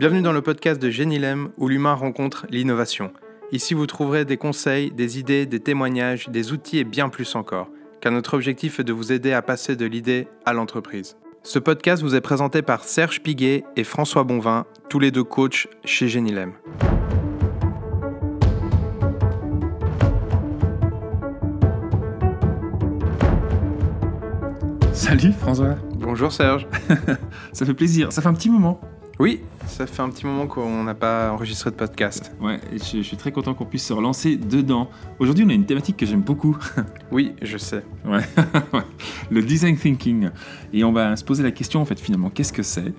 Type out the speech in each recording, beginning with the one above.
Bienvenue dans le podcast de Génilem où l'humain rencontre l'innovation. Ici, vous trouverez des conseils, des idées, des témoignages, des outils et bien plus encore, car notre objectif est de vous aider à passer de l'idée à l'entreprise. Ce podcast vous est présenté par Serge Piguet et François Bonvin, tous les deux coachs chez Génilem. Salut François. Bonjour Serge. ça fait plaisir. Ça fait un petit moment. Oui, ça fait un petit moment qu'on n'a pas enregistré de podcast. Ouais, et je, suis très content qu'on puisse se relancer dedans. Aujourd'hui, on a une thématique que j'aime beaucoup. oui, je sais. Ouais, le design thinking. Et on va se poser la question, en fait, finalement, qu'est-ce que c'est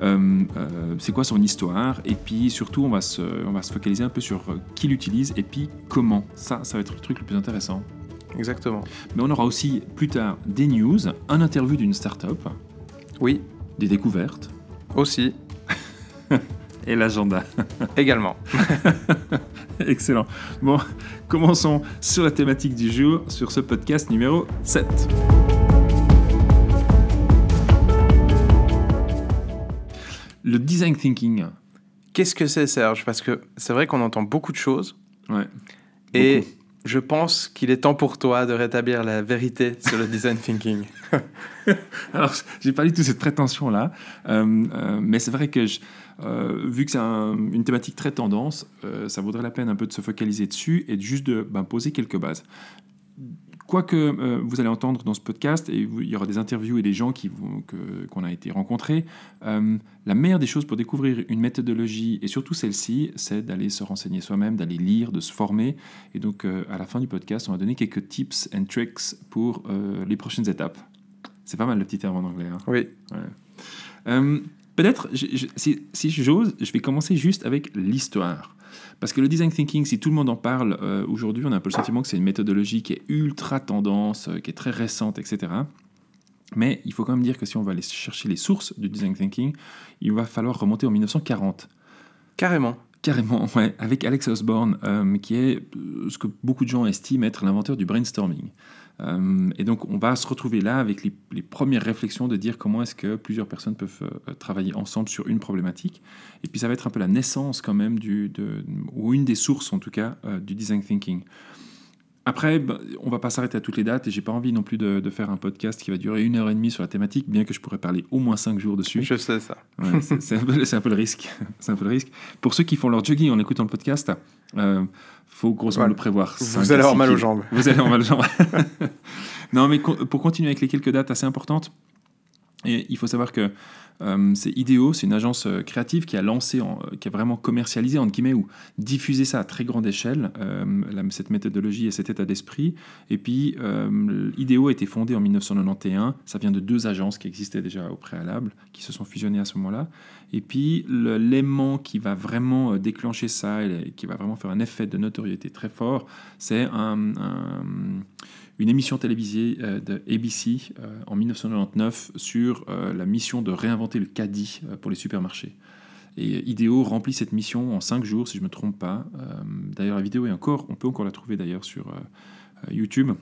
euh, euh, C'est quoi son histoire? Et puis, surtout, on va, se, on va se focaliser un peu sur euh, qui l'utilise et puis comment. Ça, ça va être le truc le plus intéressant. Exactement. Mais on aura aussi plus tard des news, un interview d'une start-up. Oui. Des découvertes. Aussi. Et l'agenda. Également. Excellent. Bon, commençons sur la thématique du jour, sur ce podcast numéro 7. Le design thinking. Qu'est-ce que c'est, Serge? Parce que c'est vrai qu'on entend beaucoup de choses. Ouais. Et je pense qu'il est temps pour toi de rétablir la vérité sur le design thinking. Alors, j'ai pas du tout cette prétention-là, euh, euh, mais c'est vrai que euh, vu que c'est une thématique très tendance, ça vaudrait la peine un peu de se focaliser dessus et juste de ben, poser quelques bases. Quoi que euh, vous allez entendre dans ce podcast, et il y aura des interviews et des gens qui qu'on a été rencontrés, euh, la meilleure des choses pour découvrir une méthodologie, et surtout celle-ci, c'est d'aller se renseigner soi-même, d'aller lire, de se former. Et donc, euh, à la fin du podcast, on va donner quelques tips and tricks pour les prochaines étapes. C'est pas mal le petit terme en anglais. Hein. Oui. Peut-être, si, si j'ose, je vais commencer juste avec l'histoire. Parce que le design thinking, si tout le monde en parle euh, aujourd'hui, on a un peu le sentiment que c'est une méthodologie qui est ultra tendance, euh, qui est très récente, etc. Mais il faut quand même dire que si on va aller chercher les sources du design thinking, il va falloir remonter en 1940. Carrément. Carrément, ouais, avec Alex Osborne, euh, qui est ce que beaucoup de gens estiment être l'inventeur du brainstorming. Euh, et donc, on va se retrouver là avec les, premières réflexions de dire comment est-ce que plusieurs personnes peuvent euh, travailler ensemble sur une problématique. Et puis, ça va être un peu la naissance quand même, du, ou une des sources en tout cas, euh, du design thinking. Après, bah, on va pas s'arrêter à toutes les dates et j'ai pas envie non plus de, faire un podcast qui va durer une heure et demie sur la thématique, bien que je pourrais parler au moins cinq jours dessus. Je sais ça. c'est un, peu le risque. C'est un peu le risque. Pour ceux qui font leur jogging en écoutant le podcast, euh, faut grosso modo le prévoir. Vous allez avoir mal aux jambes. Vous allez avoir mal aux jambes. non, mais pour continuer avec les quelques dates assez importantes, et il faut savoir que euh, c'est Ideo, c'est une agence euh, créative qui a lancé, euh, qui a vraiment commercialisé, entre guillemets, ou diffusé ça à très grande échelle, cette méthodologie et cet état d'esprit. Et puis, Ideo a été fondé en 1991. Ça vient de deux agences qui existaient déjà au préalable, qui se sont fusionnées à ce moment-là. Et puis, l'élément qui va vraiment déclencher ça et qui va vraiment faire un effet de notoriété très fort, c'est un une émission télévisée euh, de ABC euh, en 1999 sur euh, la mission de réinventer le caddie pour les supermarchés. Et Ideo remplit cette mission en cinq jours, si je ne me trompe pas. D'ailleurs, la vidéo est encore, on peut encore la trouver d'ailleurs sur YouTube.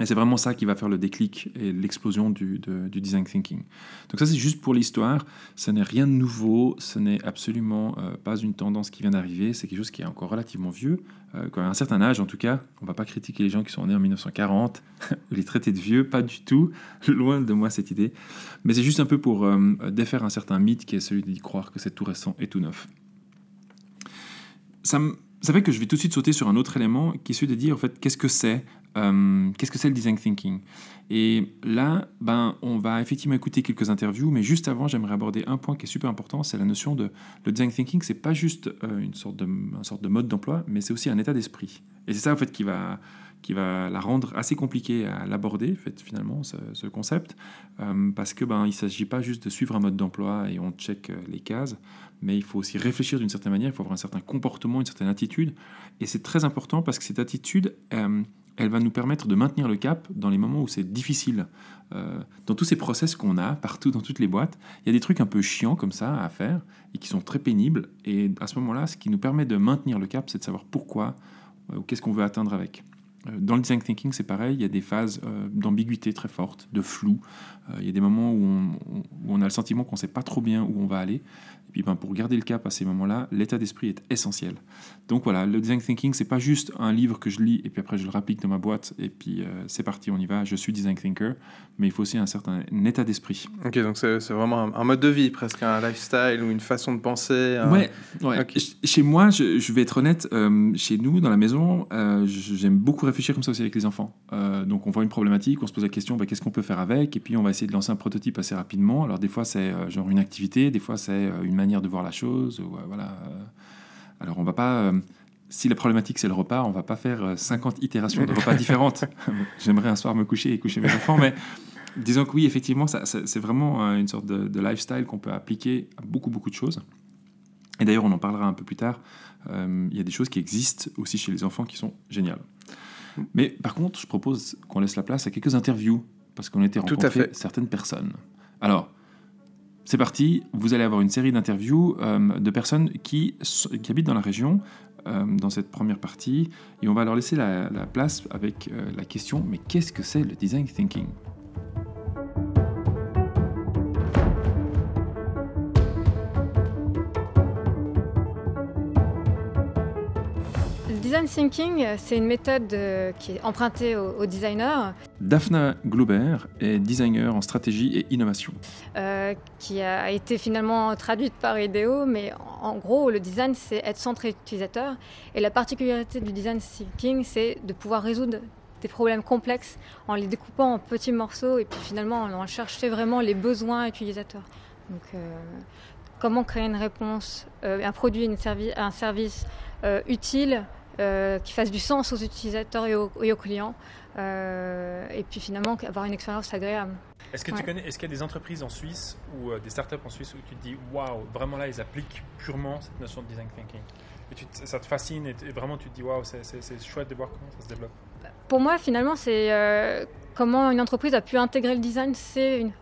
Et c'est vraiment ça qui va faire le déclic et l'explosion du, design thinking. Donc ça, c'est juste pour l'histoire. Ce n'est rien de nouveau. Ce n'est absolument euh, pas une tendance qui vient d'arriver. C'est quelque chose qui est encore relativement vieux. Euh, quand à un certain âge, en tout cas, on ne va pas critiquer les gens qui sont nés en 1940 ou les traiter de vieux. Pas du tout. Loin de moi cette idée. Mais c'est juste un peu pour euh, défaire un certain mythe qui est celui d'y croire que c'est tout récent et tout neuf. Ça ça fait que je vais tout de suite sauter sur un autre élément qui est celui de dire en fait qu'est-ce que c'est euh, qu'est-ce que c'est le design thinking Et là, ben, on va effectivement écouter quelques interviews, mais juste avant, j'aimerais aborder un point qui est super important, c'est la notion de le design thinking. C'est pas juste euh, une sorte de, une sorte de mode d'emploi, mais c'est aussi un état d'esprit. Et c'est ça en fait qui va qui va la rendre assez compliquée à l'aborder, finalement, ce, concept, euh, parce que ben, il ne s'agit pas juste de suivre un mode d'emploi et on check les cases, mais il faut aussi réfléchir d'une certaine manière, il faut avoir un certain comportement, une certaine attitude, et c'est très important parce que cette attitude, elle va nous permettre de maintenir le cap dans les moments où c'est difficile. Euh, dans tous ces process qu'on a, partout dans toutes les boîtes, il y a des trucs un peu chiants comme ça à faire et qui sont très pénibles. Et à ce moment-là, ce qui nous permet de maintenir le cap, c'est de savoir pourquoi euh, qu'est-ce qu'on veut atteindre avec. Dans le design thinking, c'est pareil, il y a des phases d'ambiguïté très fortes, de flou. il y a des moments où on, où on a le sentiment qu'on ne sait pas trop bien où on va aller. Et puis ben, pour garder le cap à ces moments-là, l'état d'esprit est essentiel. Donc voilà, le design thinking, c'est pas juste un livre que je lis et puis après je le rapplique dans ma boîte et puis euh, c'est parti, on y va, je suis design thinker, mais il faut aussi un certain état d'esprit. Ok, donc c'est vraiment un, mode de vie, presque un lifestyle ou une façon de penser. Ouais, ouais. Chez moi, je, vais être honnête, euh, chez nous, dans la maison, euh, j'aime beaucoup réfléchir comme ça aussi avec les enfants. donc on voit une problématique, on se pose la question, bah, qu'est-ce qu'on peut faire avec? Et puis on va essayer de lancer un prototype assez rapidement. Alors des fois c'est genre une activité, des fois c'est une manière de voir la chose. Ou, voilà. Alors on va pas si la problématique c'est le repas, on va pas faire 50 itérations de repas différentes. J'aimerais un soir me coucher et coucher mes enfants, mais disons que oui, effectivement, ça, c'est vraiment une sorte de, lifestyle qu'on peut appliquer à beaucoup, beaucoup de choses. Et d'ailleurs, on en parlera un peu plus tard. Il y a des choses qui existent aussi chez les enfants qui sont géniales. Mais par contre, je propose qu'on laisse la place à quelques interviews, parce qu'on était rencontré certaines personnes. Alors, c'est parti, vous allez avoir une série d'interviews euh, de personnes qui, habitent dans la région, euh, dans cette première partie, et on va leur laisser la, place avec euh, la question, mais qu'est-ce que c'est le design thinking? Design thinking, c'est une méthode qui est empruntée aux, designers. Daphna Glober est designer en stratégie et innovation. Euh, qui a été finalement traduite par IDEO, mais en gros, le design, c'est être centré utilisateur. Et la particularité du design thinking, c'est de pouvoir résoudre des problèmes complexes en les découpant en petits morceaux et puis finalement en cherchant vraiment les besoins utilisateurs. Donc, euh, comment créer une réponse, un produit, un service utile euh, qui fasse du sens aux utilisateurs et aux, clients, euh, et puis finalement avoir une expérience agréable. Est-ce que tu connais, est-ce qu'il y a des entreprises en Suisse ou euh, des startups en Suisse où tu te dis waouh, vraiment là ils appliquent purement cette notion de design thinking? Et tu, ça te fascine et, vraiment tu te dis waouh, c'est, chouette de voir comment ça se développe? Pour moi, finalement, c'est comment une entreprise a pu intégrer le design, c'est une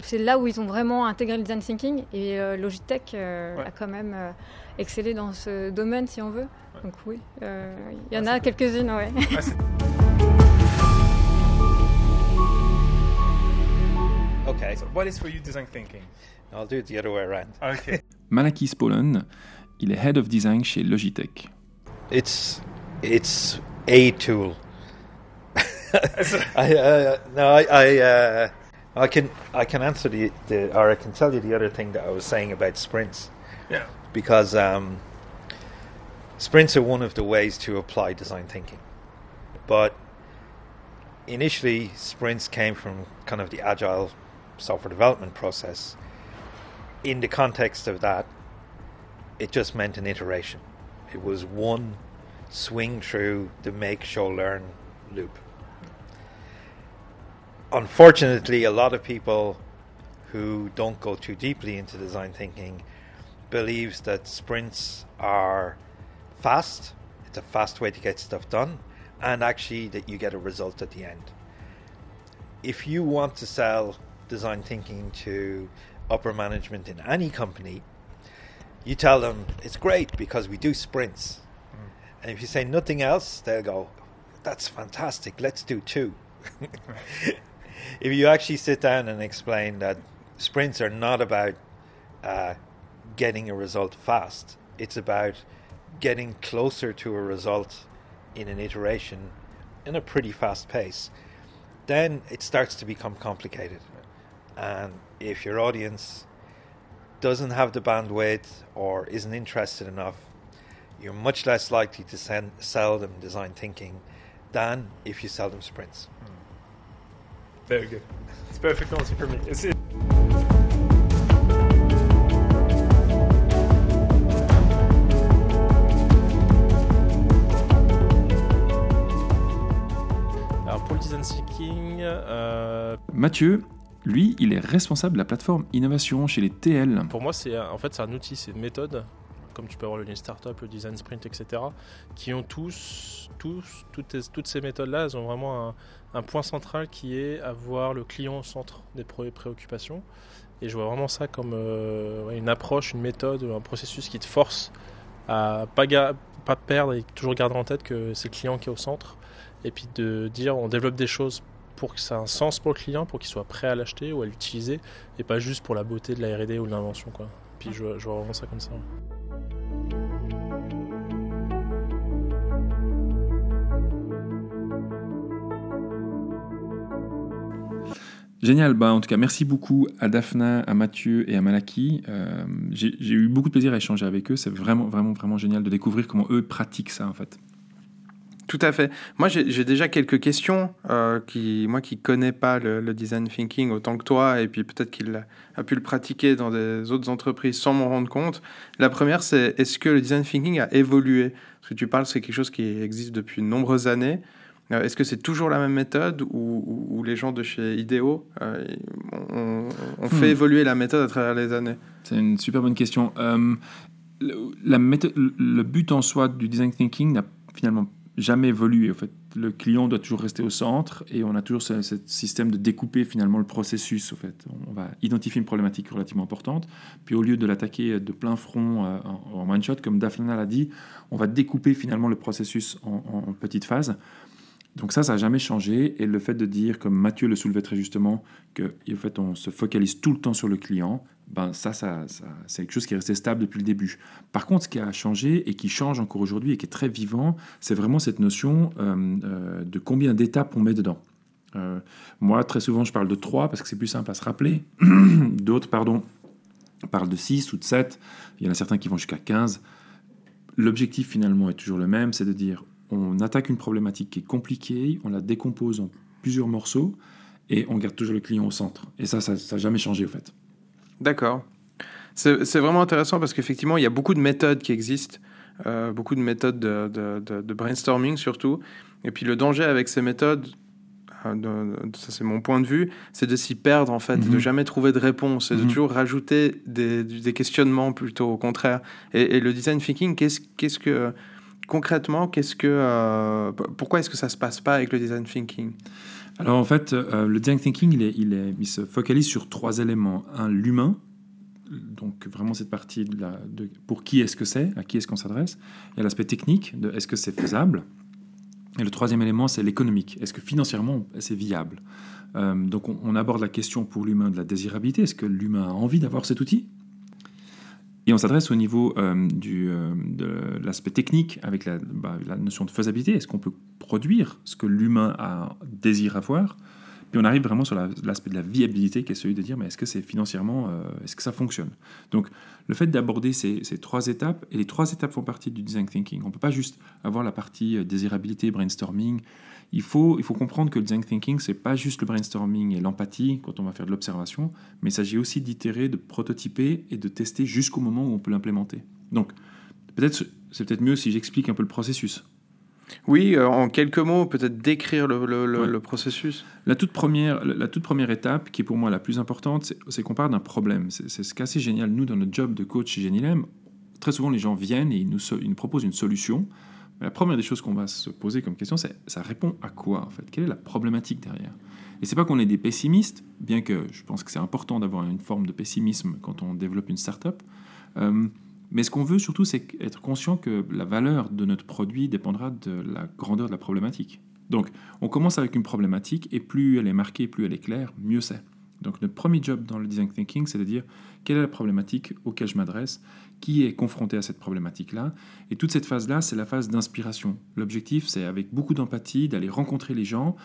c'est là où ils ont vraiment intégré le design thinking et Logitech a quand même excellé dans ce domaine si on veut. Donc oui, euh, il y en a quelques-unes, ouais. okay, so what is for you design thinking? I'll do it the other way around. Okay. Malakis Polen, il est head of design chez Logitech. It's it's a tool. I, uh, no, I, I, uh, I can I can answer the, the or I can tell you the other thing that I was saying about sprints. Yeah. Because um, Sprints are one of the ways to apply design thinking. But initially, sprints came from kind of the agile software development process. In the context of that, it just meant an iteration. It was one swing through the make, show, learn loop. Unfortunately, a lot of people who don't go too deeply into design thinking believes that sprints are fast. It's a fast way to get stuff done, and actually that you get a result at the end. If you want to sell design thinking to upper management in any company, you tell them it's great because we do sprints. Mm. And if you say nothing else, they'll go, that's fantastic, let's do two. if you actually sit down and explain that sprints are not about uh, getting a result fast, it's about getting closer to a result in an iteration in a pretty fast pace, then it starts to become complicated. And if your audience doesn't have the bandwidth or isn't interested enough, you're much less likely to send, sell them design thinking than if you sell them sprints. Hmm. Very good. It's perfect answer for me. It's it. Euh, Mathieu, lui, il est responsable de la plateforme innovation chez les TL. Pour moi, c'est en fait c'est un outil, c'est une méthode, comme tu peux avoir le Lean Startup, le Design Sprint, etc., qui ont tous, tous toutes, ces méthodes-là, elles ont vraiment un, point central qui est avoir le client au centre des préoccupations. Et je vois vraiment ça comme euh, une approche, une méthode, un processus qui te force à pas, pas perdre et toujours garder en tête que c'est le client qui est au centre et puis de dire on développe des choses pour que ça ait un sens pour le client, pour qu'il soit prêt à l'acheter ou à l'utiliser, et pas juste pour la beauté de la R&D ou de l'invention. Puis je, vois- je vois vraiment ça comme ça. Génial, bah, en tout cas, merci beaucoup à Daphna, à Mathieu et à Malaki. Euh, j'ai eu beaucoup de plaisir à échanger avec eux. C'est vraiment, vraiment, vraiment génial de découvrir comment eux pratiquent ça, en fait. Tout à fait. Moi, j'ai déjà quelques questions. euh, qui, moi qui connais pas le, le design thinking autant que toi, et puis peut-être qu'il a, pu le pratiquer dans des autres entreprises sans m'en rendre compte. La première, c'est est-ce que le design thinking a évolué? Parce que tu parles, c'est quelque chose qui existe depuis de nombreuses années. Euh, Est-ce que c'est toujours la même méthode ou, ou- ou les gens de chez IDEO euh, ont, ont fait Hmm. évoluer la méthode à travers les années? C'est une super bonne question. Le, la méthode- le but en soi du design thinking n'a finalement jamais évolué. En fait, le client doit toujours rester au centre et on a toujours ce, système de découper finalement le processus. En fait, on va identifier une problématique relativement importante, puis au lieu de l'attaquer de plein front euh, en, one shot, comme Daphna l'a dit, on va découper finalement le processus en petites phases. Donc ça, ça n'a jamais changé. Et le fait de dire, comme Mathieu le soulevait très justement, que en fait, on se focalise tout le temps sur le client, ben ça, ça, c'est quelque chose qui est resté stable depuis le début. Par contre, ce qui a changé et qui change encore aujourd'hui et qui est très vivant, c'est vraiment cette notion euh, euh, de combien d'étapes on met dedans. Euh, moi, très souvent, je parle de 3 parce que c'est plus simple à se rappeler. D'autres, pardon, parlent de 6 ou de 7. Il y en a certains qui vont jusqu'à 15. L'objectif, finalement, est toujours le même, c'est de dire, on attaque une problématique qui est compliquée, on la décompose en plusieurs morceaux, et on garde toujours le client au centre. Et ça, ça n'a jamais changé, au fait. D'accord. C'est vraiment intéressant parce qu'effectivement, il y a beaucoup de méthodes qui existent, euh, beaucoup de méthodes de, de- de- de brainstorming surtout. Et puis le danger avec ces méthodes, euh, ça c'est mon point de vue, c'est de s'y perdre en fait, Mhm. de jamais trouver de réponse et de Mhm. toujours rajouter des, des questionnements plutôt au contraire. Et, et le design thinking, qu'est-ce qu'est-ce que concrètement, euh, pourquoi est-ce que ça se passe pas avec le design thinking? Alors en fait, euh, le design thinking, il, se focalise sur trois éléments. Un, l'humain, donc vraiment cette partie de, pour qui est-ce que c'est, à qui est-ce qu'on s'adresse. Il y a l'aspect technique, de est-ce que c'est faisable. Et le troisième élément, c'est l'économique. Est-ce que financièrement, c'est viable? Euh, Donc on, on aborde la question pour l'humain de la désirabilité. Est-ce que l'humain a envie d'avoir cet outil? Et on s'adresse au niveau euh, euh, de l'aspect technique avec la, bah, la notion de faisabilité. Est-ce qu'on peut produire ce que l'humain désire avoir Puis on arrive vraiment sur la- l'aspect de la viabilité qui est celui de dire mais est-ce que c'est financièrement, euh, est-ce que ça fonctionne? Donc le fait d'aborder ces, ces trois étapes, et les trois étapes font partie du design thinking. On ne peut pas juste avoir la partie euh, désirabilité, brainstorming. Il faut, il faut comprendre que le design thinking, c'est pas juste le brainstorming et l'empathie quand on va faire de l'observation, mais il s'agit aussi d'itérer, de prototyper et de tester jusqu'au moment où on peut l'implémenter. Donc, peut-être c'est peut-être mieux si j'explique un peu le processus. Oui, euh, en quelques mots, peut-être décrire le, le- le- Ouais. le processus. La toute première, la, toute première étape, qui est pour moi la plus importante, c'est- qu'on part d'un problème. C'est ce qui est assez génial. Nous, dans notre job de coach chez Genilem, très souvent les gens viennent et ils nous, so- ils nous proposent une solution. Mais la première des choses qu'on va se poser comme question, c'est ça répond à quoi en fait? Quelle est la problématique derrière? Et c'est pas qu'on est des pessimistes, bien que je pense que c'est important d'avoir une forme de pessimisme quand on développe une startup. Euh, mais ce qu'on veut surtout, c'est être conscient que la valeur de notre produit dépendra de la grandeur de la problématique. Donc, on commence avec une problématique et plus elle est marquée, plus elle est claire, mieux c'est. Donc, notre premier job dans le design thinking, c'est de dire quelle est la problématique auquel je m'adresse, qui est confronté à cette problématique-là. Et toute cette phase-là, c'est la phase d'inspiration. L'objectif, c'est avec beaucoup d'empathie d'aller rencontrer les gens,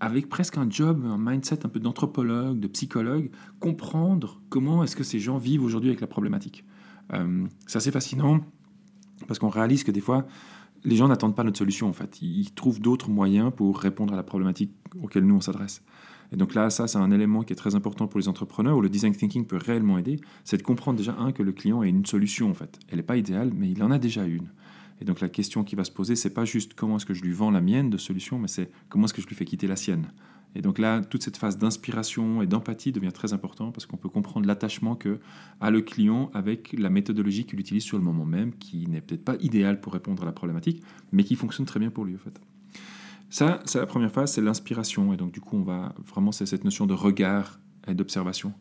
avec presque un job, un mindset un peu d'anthropologue, de psychologue, comprendre comment est-ce que ces gens vivent aujourd'hui avec la problématique. Euh, c'est assez fascinant parce qu'on réalise que des fois, les gens n'attendent pas notre solution en fait. Ils trouvent d'autres moyens pour répondre à la problématique auquel nous on s'adresse. Et donc là, ça, c'est un élément qui est très important pour les entrepreneurs où le design thinking peut réellement aider. C'est de comprendre déjà, un, que le client a une solution en fait. Elle n'est pas idéale, mais il en a déjà une. Et donc la question qui va se poser, c'est pas juste comment est-ce que je lui vends la mienne de solution, mais c'est comment est-ce que je lui fais quitter la sienne. Et donc là, toute cette phase d'inspiration et d'empathie devient très important parce qu'on peut comprendre l'attachement que a le client avec la méthodologie qu'il utilise sur le moment même, qui n'est peut-être pas idéale pour répondre à la problématique, mais qui fonctionne très bien pour lui en fait. Ça, c'est la première phase, c'est l'inspiration. Et donc du coup, on va vraiment, c'est cette notion de regard et d'observation.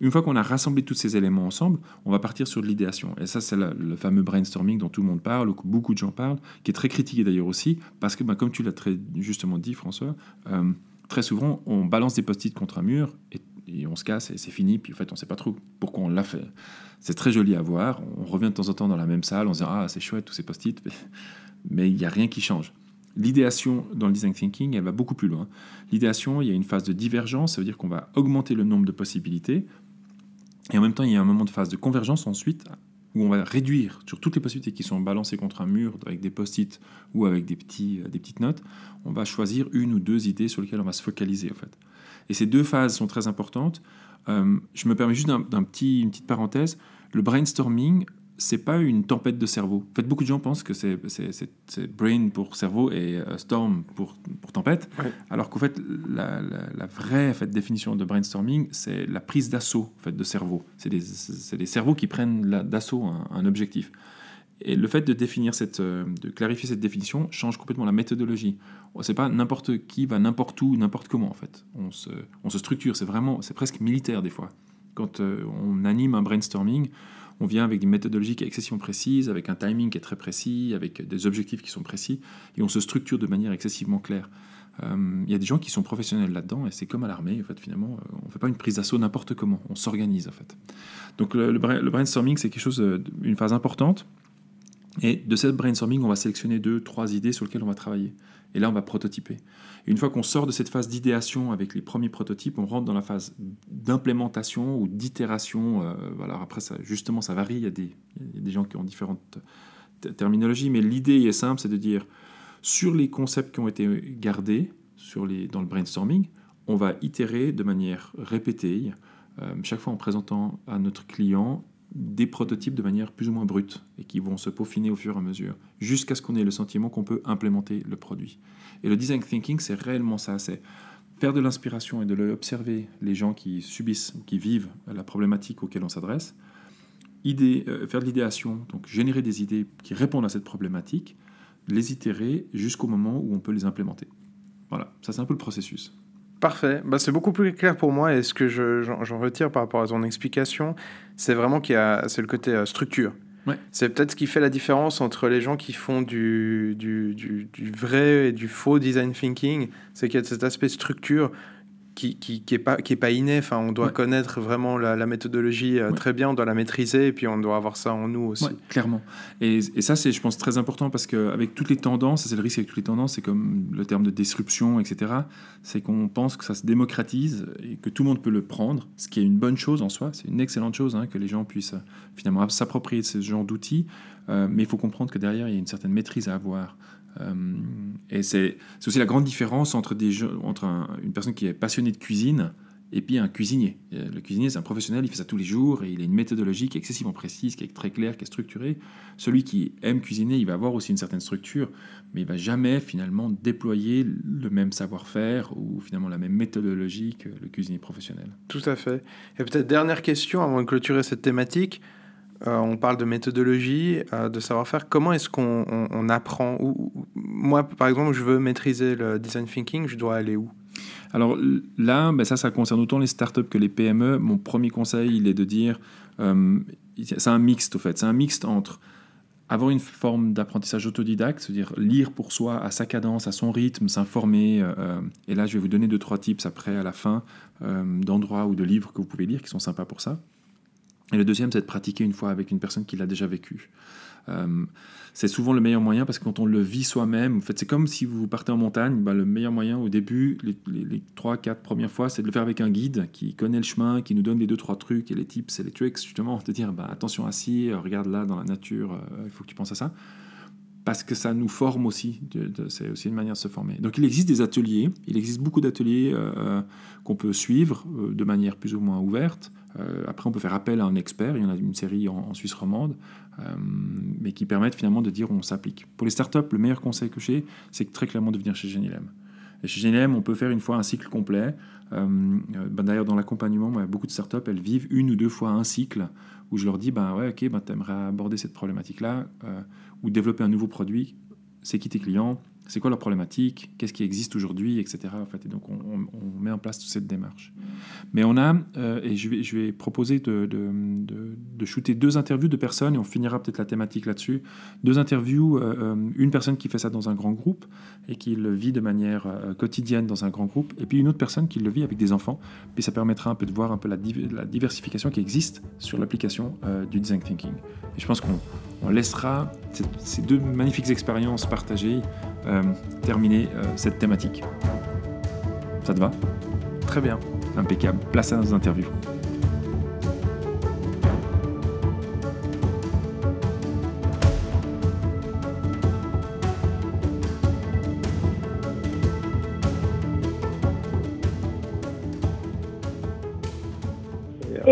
Une fois qu'on a rassemblé tous ces éléments ensemble, on va partir sur de l'idéation. Et ça, c'est le, fameux brainstorming dont tout le monde parle, ou beaucoup de gens parlent, qui est très critiqué d'ailleurs aussi, parce que, bah, comme tu l'as très justement dit, François, euh, très souvent, on balance des post-it contre un mur et, on se casse et c'est fini. Puis en fait, on sait pas trop pourquoi on l'a fait. C'est très joli à voir. On revient de temps en temps dans la même salle, on se dit Ah, c'est chouette, tous ces post-it, mais il n'y a rien qui change. L'idéation dans le design thinking, elle va beaucoup plus loin. L'idéation, il y a une phase de divergence, ça veut dire qu'on va augmenter le nombre de possibilités. Et en même temps, il y a un moment de phase de convergence ensuite, où on va réduire sur toutes les possibilités qui sont balancées contre un mur avec des post-it ou avec des, petits, des petites notes, on va choisir une ou deux idées sur lesquelles on va se focaliser en fait. Et ces deux phases sont très importantes. Euh, je me permets juste d'un petit, une petite parenthèse. Le brainstorming, c'est pas une tempête de cerveau. En fait, beaucoup de gens pensent que c'est, brain pour cerveau et euh, storm pour, pour tempête, Ouais. alors qu'en fait, la, la- la vraie en fait, définition de brainstorming, c'est la prise d'assaut en fait, de cerveau. C'est des, cerveaux qui prennent d'assaut un, un objectif. Et le fait de définir cette, euh, de clarifier cette définition change complètement la méthodologie. C'est pas n'importe qui va n'importe où, n'importe comment en fait. On se, on se structure. C'est vraiment, c'est presque militaire des fois. Quand euh, on anime un brainstorming, on vient avec des méthodologies qui sont excessivement précises, avec un timing qui est très précis, avec des objectifs qui sont précis, et on se structure de manière excessivement claire. Euh, Il y a des gens qui sont professionnels là-dedans, et c'est comme à l'armée, en fait, finalement, euh, on ne fait pas une prise d'assaut n'importe comment, on s'organise, en fait. Donc le, le brainstorming, c'est quelque chose, euh, une phase importante, et de cette brainstorming, on va sélectionner deux, trois idées sur lesquelles on va travailler. Et là, on va prototyper. Une fois qu'on sort de cette phase d'idéation avec les premiers prototypes, on rentre dans la phase d'implémentation ou d'itération. Euh, voilà, après, ça, justement, ça varie. Il y, a des, gens qui ont différentes terminologies, mais l'idée est simple, c'est de dire sur les concepts qui ont été gardés dans le brainstorming, on va itérer de manière répétée, euh, chaque fois en présentant à notre client des prototypes de manière plus ou moins brute et qui vont se peaufiner au fur et à mesure jusqu'à ce qu'on ait le sentiment qu'on peut implémenter le produit. Et le design thinking, c'est réellement ça, c'est faire de l'inspiration et de l'observer les gens qui subissent, qui vivent la problématique auquel on s'adresse, idée, euh, faire de l'idéation, donc générer des idées qui répondent à cette problématique, les itérer jusqu'au moment où on peut les implémenter. Voilà, ça c'est un peu le processus. Parfait. Bah, c'est beaucoup plus clair pour moi. Et ce que je- j'en retire par rapport à ton explication, c'est vraiment qu'il y a, c'est le côté euh, structure. Ouais. C'est peut-être ce qui fait la différence entre les gens qui font du, du, du- du vrai et du faux design thinking. C'est qu'il y a cet aspect structure qui, qui, qui est pas qui est pas inné. Enfin, on doit Ouais. connaître vraiment la, la méthodologie euh, Ouais. très bien. On doit la maîtriser et puis on doit avoir ça en nous aussi. Ouais, clairement. Et, et ça, c'est, je pense, très important parce qu'avec toutes les tendances, c'est le risque avec toutes les tendances, c'est comme le terme de disruption, etc. C'est qu'on pense que ça se démocratise et que tout le monde peut le prendre, ce qui est une bonne chose en soi. C'est une excellente chose hein, que les gens puissent finalement s'approprier de ce genre d'outils. Euh, mais il faut comprendre que derrière, il y a une certaine maîtrise à avoir. Euh, et c'est, aussi la grande différence entre, une personne qui est passionnée de cuisine et puis un cuisinier. Le cuisinier, c'est un professionnel, il fait ça tous les jours et il a une méthodologie qui est excessivement précise, qui est très claire, qui est structurée. Celui qui aime cuisiner, il va avoir aussi une certaine structure, mais il va jamais finalement déployer le même savoir-faire ou finalement la même méthodologie que le cuisinier professionnel. Tout à fait. Et peut-être dernière question avant de clôturer cette thématique. Euh, on parle de méthodologie, euh, de savoir-faire. Comment est-ce qu'on on- on apprend Moi, par exemple, je veux maîtriser le design thinking, je dois aller où? Alors là, ben ça, ça concerne autant les startups que les PME. Mon premier conseil, il est de dire, euh, c'est un mixte au fait. C'est un mixte entre avoir une forme d'apprentissage autodidacte, c'est-à-dire lire pour soi à sa cadence, à son rythme, s'informer. et là, je vais vous donner deux, trois tips après, à la fin, d'endroits ou de livres que vous pouvez lire qui sont sympas pour ça. Et le deuxième, c'est de pratiquer une fois avec une personne qui l'a déjà vécu. Euh, c'est souvent le meilleur moyen parce que quand on le vit soi-même, en fait, c'est comme si vous partez en montagne, bah, le meilleur moyen au début, les, les 3-4 premières fois, c'est de le faire avec un guide qui connaît le chemin, qui nous donne les 2-3 trucs et les tips et les tricks, justement, de dire bah, attention assis, regarde là dans la nature, euh, il faut que tu penses à ça. Parce que ça nous forme aussi, c'est aussi une manière de se former. Donc il existe des ateliers, il existe beaucoup d'ateliers euh, euh, qu'on peut suivre euh, de manière plus ou moins ouverte. Après, on peut faire appel à un expert, il y en a une série en, Suisse romande, mais qui permettent finalement de dire on s'applique. Pour les startups, le meilleur conseil que j'ai, c'est très clairement de venir chez Genilem. Et chez Genilem, on peut faire une fois un cycle complet. Ben D'ailleurs, dans l'accompagnement, beaucoup de startups, elles vivent une ou deux fois un cycle où je leur dis, ben ouais, ok, ben, tu aimerais aborder cette problématique-là ou développer un nouveau produit. C'est qui tes clients c'est quoi leur problématique, qu'est-ce qui existe aujourd'hui, etc. En fait, et donc on, met en place toute cette démarche. Mais on a, euh, et je vais, proposer de, shooter deux interviews de personnes, et on finira peut-être la thématique là-dessus. Deux interviews, euh, euh, une personne qui fait ça dans un grand groupe et qui le vit de manière quotidienne dans un grand groupe, et puis une autre personne qui le vit avec des enfants. Puis ça permettra un peu de voir un peu la, la diversification qui existe sur l'application du design thinking. Et je pense qu'on on laissera ces deux magnifiques expériences partagées euh, terminer euh, cette thématique. Ça te va? Très bien. Impeccable. Place à nos interviews.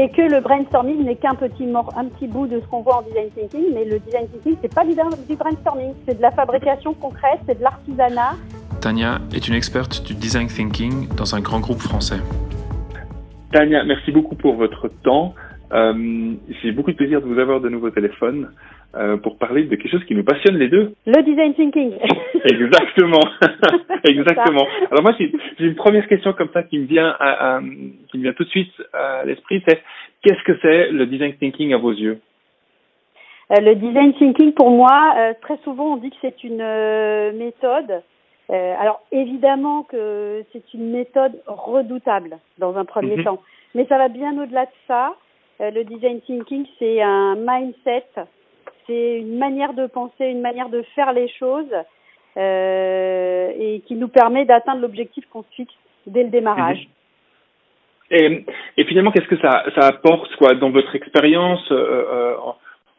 Et que le brainstorming n'est qu'un petit, un petit bout de ce qu'on voit en design thinking, mais le design thinking, c'est pas du, du brainstorming, c'est de la fabrication concrète, c'est de l'artisanat. Tania est une experte du design thinking dans un grand groupe français. Tania, merci beaucoup pour votre temps. Euh, J'ai beaucoup de plaisir de vous avoir de nouveau au téléphone. Euh, pour parler de quelque chose qui nous passionne les deux. Le design thinking. Exactement, exactement. Alors moi, j'ai une première question comme ça qui me vient, à, qui me vient tout de suite à l'esprit, c'est qu'est-ce que c'est le design thinking à vos yeux? Euh, Le design thinking, pour moi, euh, très souvent, on dit que c'est une méthode. alors évidemment que c'est une méthode redoutable dans un premier mhm. temps, mais ça va bien au-delà de ça. le design thinking, c'est un mindset c'est une manière de penser, une manière de faire les choses euh, et qui nous permet d'atteindre l'objectif qu'on se fixe dès le démarrage. Et, et finalement, qu'est-ce que ça, ça apporte quoi dans votre expérience euh, euh en,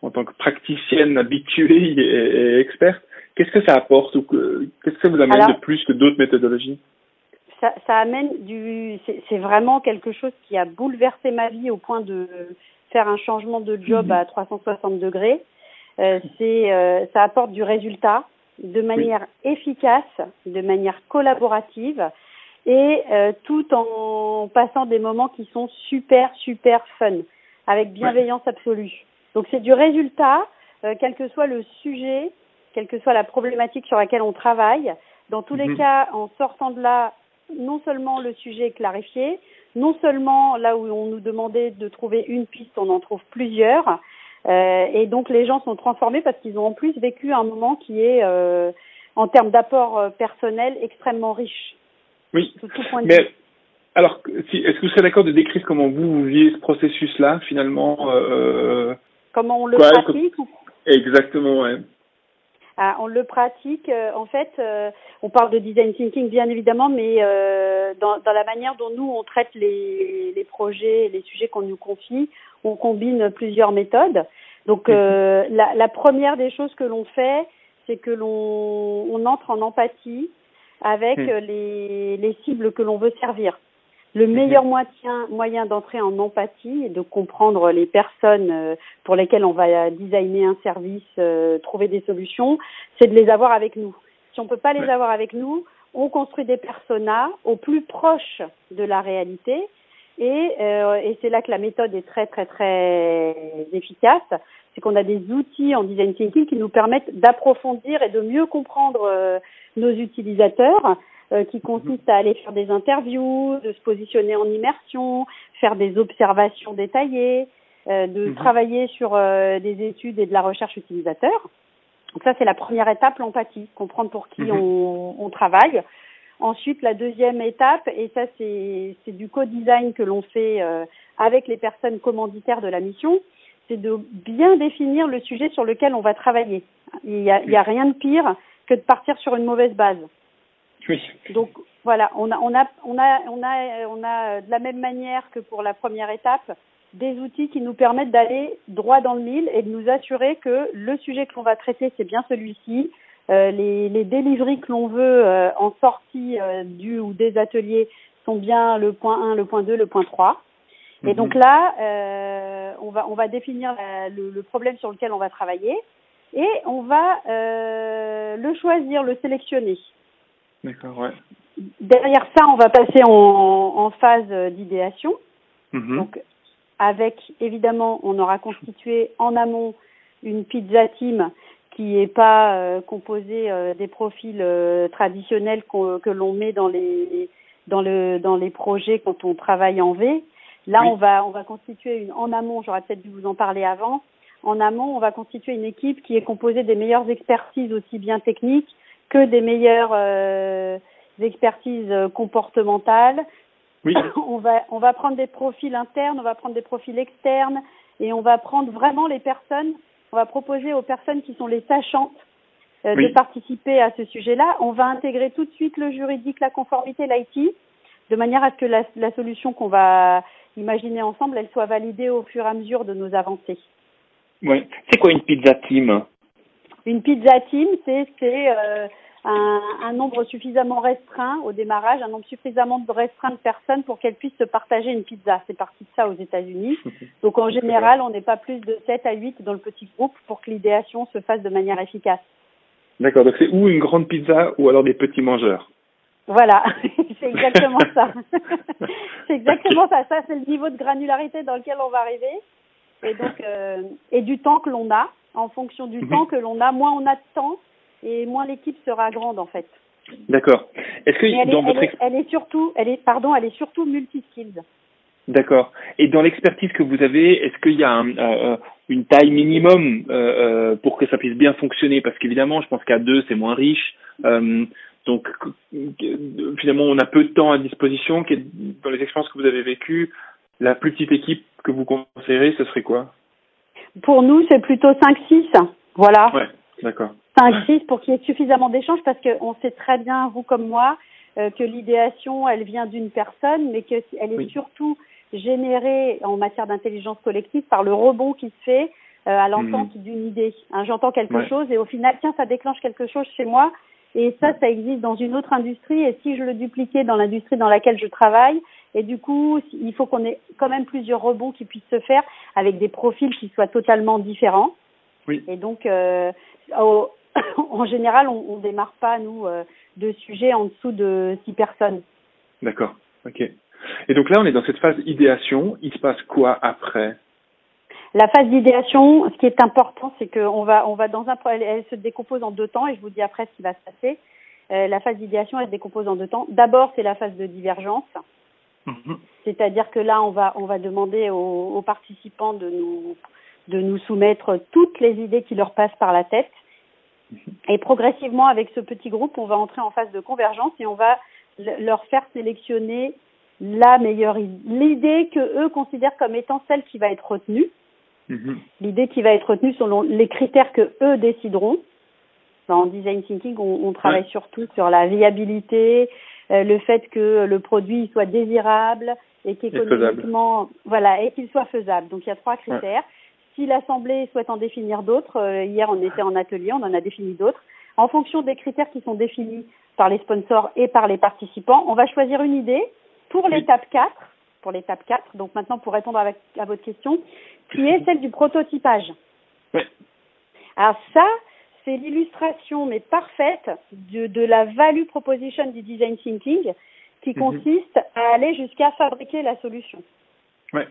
en, tant que praticienne habituée et, et experte Qu'est-ce que ça apporte ou qu'est-ce que vous amène de plus que d'autres méthodologies? Ça, ça amène du, c'est vraiment quelque chose qui a bouleversé ma vie au point de faire un changement de job mhm. à 360 degrés. Euh, c'est euh, ça apporte du résultat de manière efficace, de manière collaborative et euh, tout en passant des moments qui sont super super fun avec bienveillance absolue. Donc c'est du résultat, quel que soit le sujet, quelle que soit la problématique sur laquelle on travaille. Dans tous les mhm. cas, en sortant de là, non seulement le sujet est clarifié, non seulement là où on nous demandait de trouver une piste, on en trouve plusieurs, euh, et donc les gens sont transformés parce qu'ils ont en plus vécu un moment qui est, euh, en termes d'apport euh, personnel, extrêmement riche. Oui. Mais alors, si, est-ce que vous serez d'accord de décrire comment vous, vous vivez ce processus-là, finalement euh, Comment on le pratique Exactement, ouais. Ah, on le pratique. en fait, on parle de design thinking bien évidemment, mais dans, dans, la manière dont nous on traite les, les projets, les sujets qu'on nous confie, on combine plusieurs méthodes. Donc mhm. euh, la, la, première des choses que l'on fait, c'est que l'on on entre en empathie avec mhm. les, les, cibles que l'on veut servir. Le meilleur moyen, moyen d'entrer en empathie et de comprendre les personnes euh, pour lesquelles on va designer un service, euh, trouver des solutions, c'est de les avoir avec nous. Si on peut pas les avoir avec nous, on construit des personas au plus proche de la réalité et, euh, et c'est là que la méthode est très très très efficace. C'est qu'on a des outils en design thinking qui nous permettent d'approfondir et de mieux comprendre euh, nos utilisateurs, euh, qui consistent à aller faire des interviews, de se positionner en immersion, faire des observations détaillées, euh, de mhm. travailler sur des études et de la recherche utilisateur. Donc ça c'est la première étape, l'empathie, comprendre pour qui mhm. on, on travaille. Ensuite, la deuxième étape, et ça c'est du co-design que l'on fait euh, avec les personnes commanditaires de la mission, c'est de bien définir le sujet sur lequel on va travailler. Il n'y a, il y a rien de pire que de partir sur une mauvaise base. Oui. Donc voilà, on a, on a, on a, on a, on a de la même manière que pour la première étape des outils qui nous permettent d'aller droit dans le mille et de nous assurer que le sujet que l'on va traiter c'est bien celui-ci, euh, les, les deliveries que l'on veut euh, en sortie euh, du ou des ateliers sont bien le point 1, le point 2, le point 3. Et mhm. donc là, on, va, on va définir le, le, problème sur lequel on va travailler et on va le choisir, le sélectionner. D'accord, ouais. Derrière ça, on va passer en, en phase d'idéation. Mhm. Donc, avec, évidemment, on aura constitué en amont une pizza team qui est pas euh, composé euh, des profils euh, traditionnels que l'on met dans les dans le dans les projets quand on travaille en V. Là, Oui. on va on va constituer une en amont. J'aurais peut-être dû vous en parler avant. En amont, on va constituer une équipe qui est composée des meilleures expertises aussi bien techniques que des meilleures euh, expertises euh, comportementales. Oui. on va on va prendre des profils internes, on va prendre des profils externes et on va prendre vraiment les personnes. On va proposer aux personnes qui sont les sachantes euh, Oui. de participer à ce sujet-là. On va intégrer tout de suite le juridique, la conformité, l'IT, de manière à ce que la, la solution qu'on va imaginer ensemble, elle soit validée au fur et à mesure de nos avancées. Ouais. C'est quoi une pizza team? Une pizza team, c'est c'est, euh, un, un nombre suffisamment restreint au démarrage, un nombre suffisamment restreint de personnes pour qu'elles puissent se partager une pizza. C'est parti de ça aux États-Unis. Donc en général, on n'est pas plus de 7 à 8 dans le petit groupe pour que l'idéation se fasse de manière efficace. D'accord, donc c'est ou une grande pizza ou alors des petits mangeurs. Voilà, c'est exactement ça. c'est exactement ça. Ça, c'est le niveau de granularité dans lequel on va arriver. Et donc, euh, et du temps que l'on a, en fonction du Mhm. temps que l'on a, moins on a de temps et moins l'équipe sera grande en fait. D'accord. Est-ce que elle, est, dans elle, votre est, ex- elle est surtout, elle est, pardon, elle est surtout multi-skills. D'accord. Et dans l'expertise que vous avez, est-ce qu'il y a un, euh, une taille minimum euh, euh, pour que ça puisse bien fonctionner? Parce qu'évidemment, je pense qu'à deux, c'est moins riche. Euh, donc, euh, finalement, on a peu de temps à disposition. Dans les expériences que vous avez vécues, la plus petite équipe que vous conseillerez, ce serait quoi? Pour nous, c'est plutôt 5-6. Voilà. Ouais, d'accord. 5-6 pour qu'il y ait suffisamment d'échanges parce qu'on sait très bien, vous comme moi, euh, que l'idéation, elle vient d'une personne, mais qu'elle est Oui. surtout générée en matière d'intelligence collective par le rebond qui se fait euh, à l'entente d'une idée. Hein, J'entends quelque Mhm. Ouais. chose et au final, tiens, ça déclenche quelque chose chez moi. Et ça, ça existe dans une autre industrie. Et si je le dupliquais dans l'industrie dans laquelle je travaille, et du coup, il faut qu'on ait quand même plusieurs rebonds qui puissent se faire avec des profils qui soient totalement différents. Oui. Et donc, euh, au- en général, on, on démarre pas nous euh, de sujets en dessous de six personnes. D'accord. Ok. Et donc là, on est dans cette phase idéation. Il se passe quoi après? La phase d'idéation, ce qui est important, c'est qu'on va, on va dans un, elle, elle se décompose en deux temps, et je vous dis après ce qui va se passer. Euh, la phase d'idéation, elle se décompose en deux temps. D'abord, c'est la phase de divergence, c'est-à-dire que là, on va, on va demander aux, aux participants de nous, de nous soumettre toutes les idées qui leur passent par la tête. Et progressivement, avec ce petit groupe, on va entrer en phase de convergence et on va le- leur faire sélectionner la meilleure idée, l'idée que eux considèrent comme étant celle qui va être retenue Mhm. l'idée qui va être retenue selon les critères que eux décideront. En design thinking, on, on travaille Ouais. surtout sur la viabilité, euh, le fait que le produit soit désirable et qu'économiquement, voilà, et qu'il soit faisable. Donc il y a trois critères. Si l'assemblée souhaite en définir d'autres, euh, hier on était en atelier, on en a défini d'autres. En fonction des critères qui sont définis par les sponsors et par les participants, on va choisir une idée pour l'étape 4 pour l'étape 4. Donc maintenant, pour répondre à, à votre question, qui est celle du prototypage. Alors ça, c'est l'illustration, mais parfaite, de, de la value proposition du design thinking, qui Mhm. consiste à aller jusqu'à fabriquer la solution. Ouais.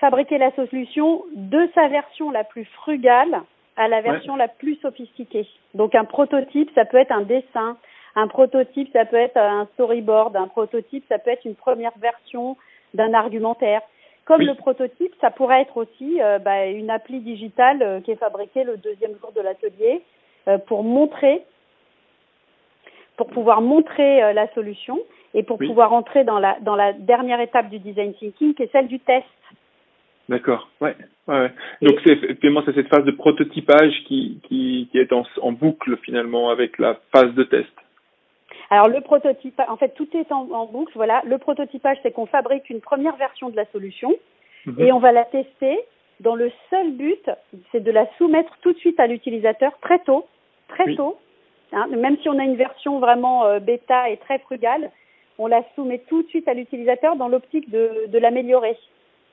Fabriquer la solution de sa version la plus frugale à la version la plus sophistiquée. Donc un prototype, ça peut être un dessin, un prototype, ça peut être un storyboard, un prototype, ça peut être une première version d'un argumentaire. Comme Oui. le prototype, ça pourrait être aussi euh, bah, une appli digitale euh, qui est fabriquée le deuxième jour de l'atelier euh, pour montrer, pour pouvoir montrer la solution et pour Oui. pouvoir entrer dans la dans la dernière étape du design thinking qui est celle du test. D'accord. Ouais. ouais. Donc c'est effectivement c'est cette phase de prototypage qui qui, qui est en, en boucle finalement avec la phase de test. Alors le prototype, en fait tout est en, en boucle. Voilà, le prototypage c'est qu'on fabrique une première version de la solution Mhm. et on va la tester dans le seul but, c'est de la soumettre tout de suite à l'utilisateur très tôt, très Oui. tôt. Hein, même si on a une version vraiment euh, bêta et très frugale, on la soumet tout de suite à l'utilisateur dans l'optique de, de l'améliorer.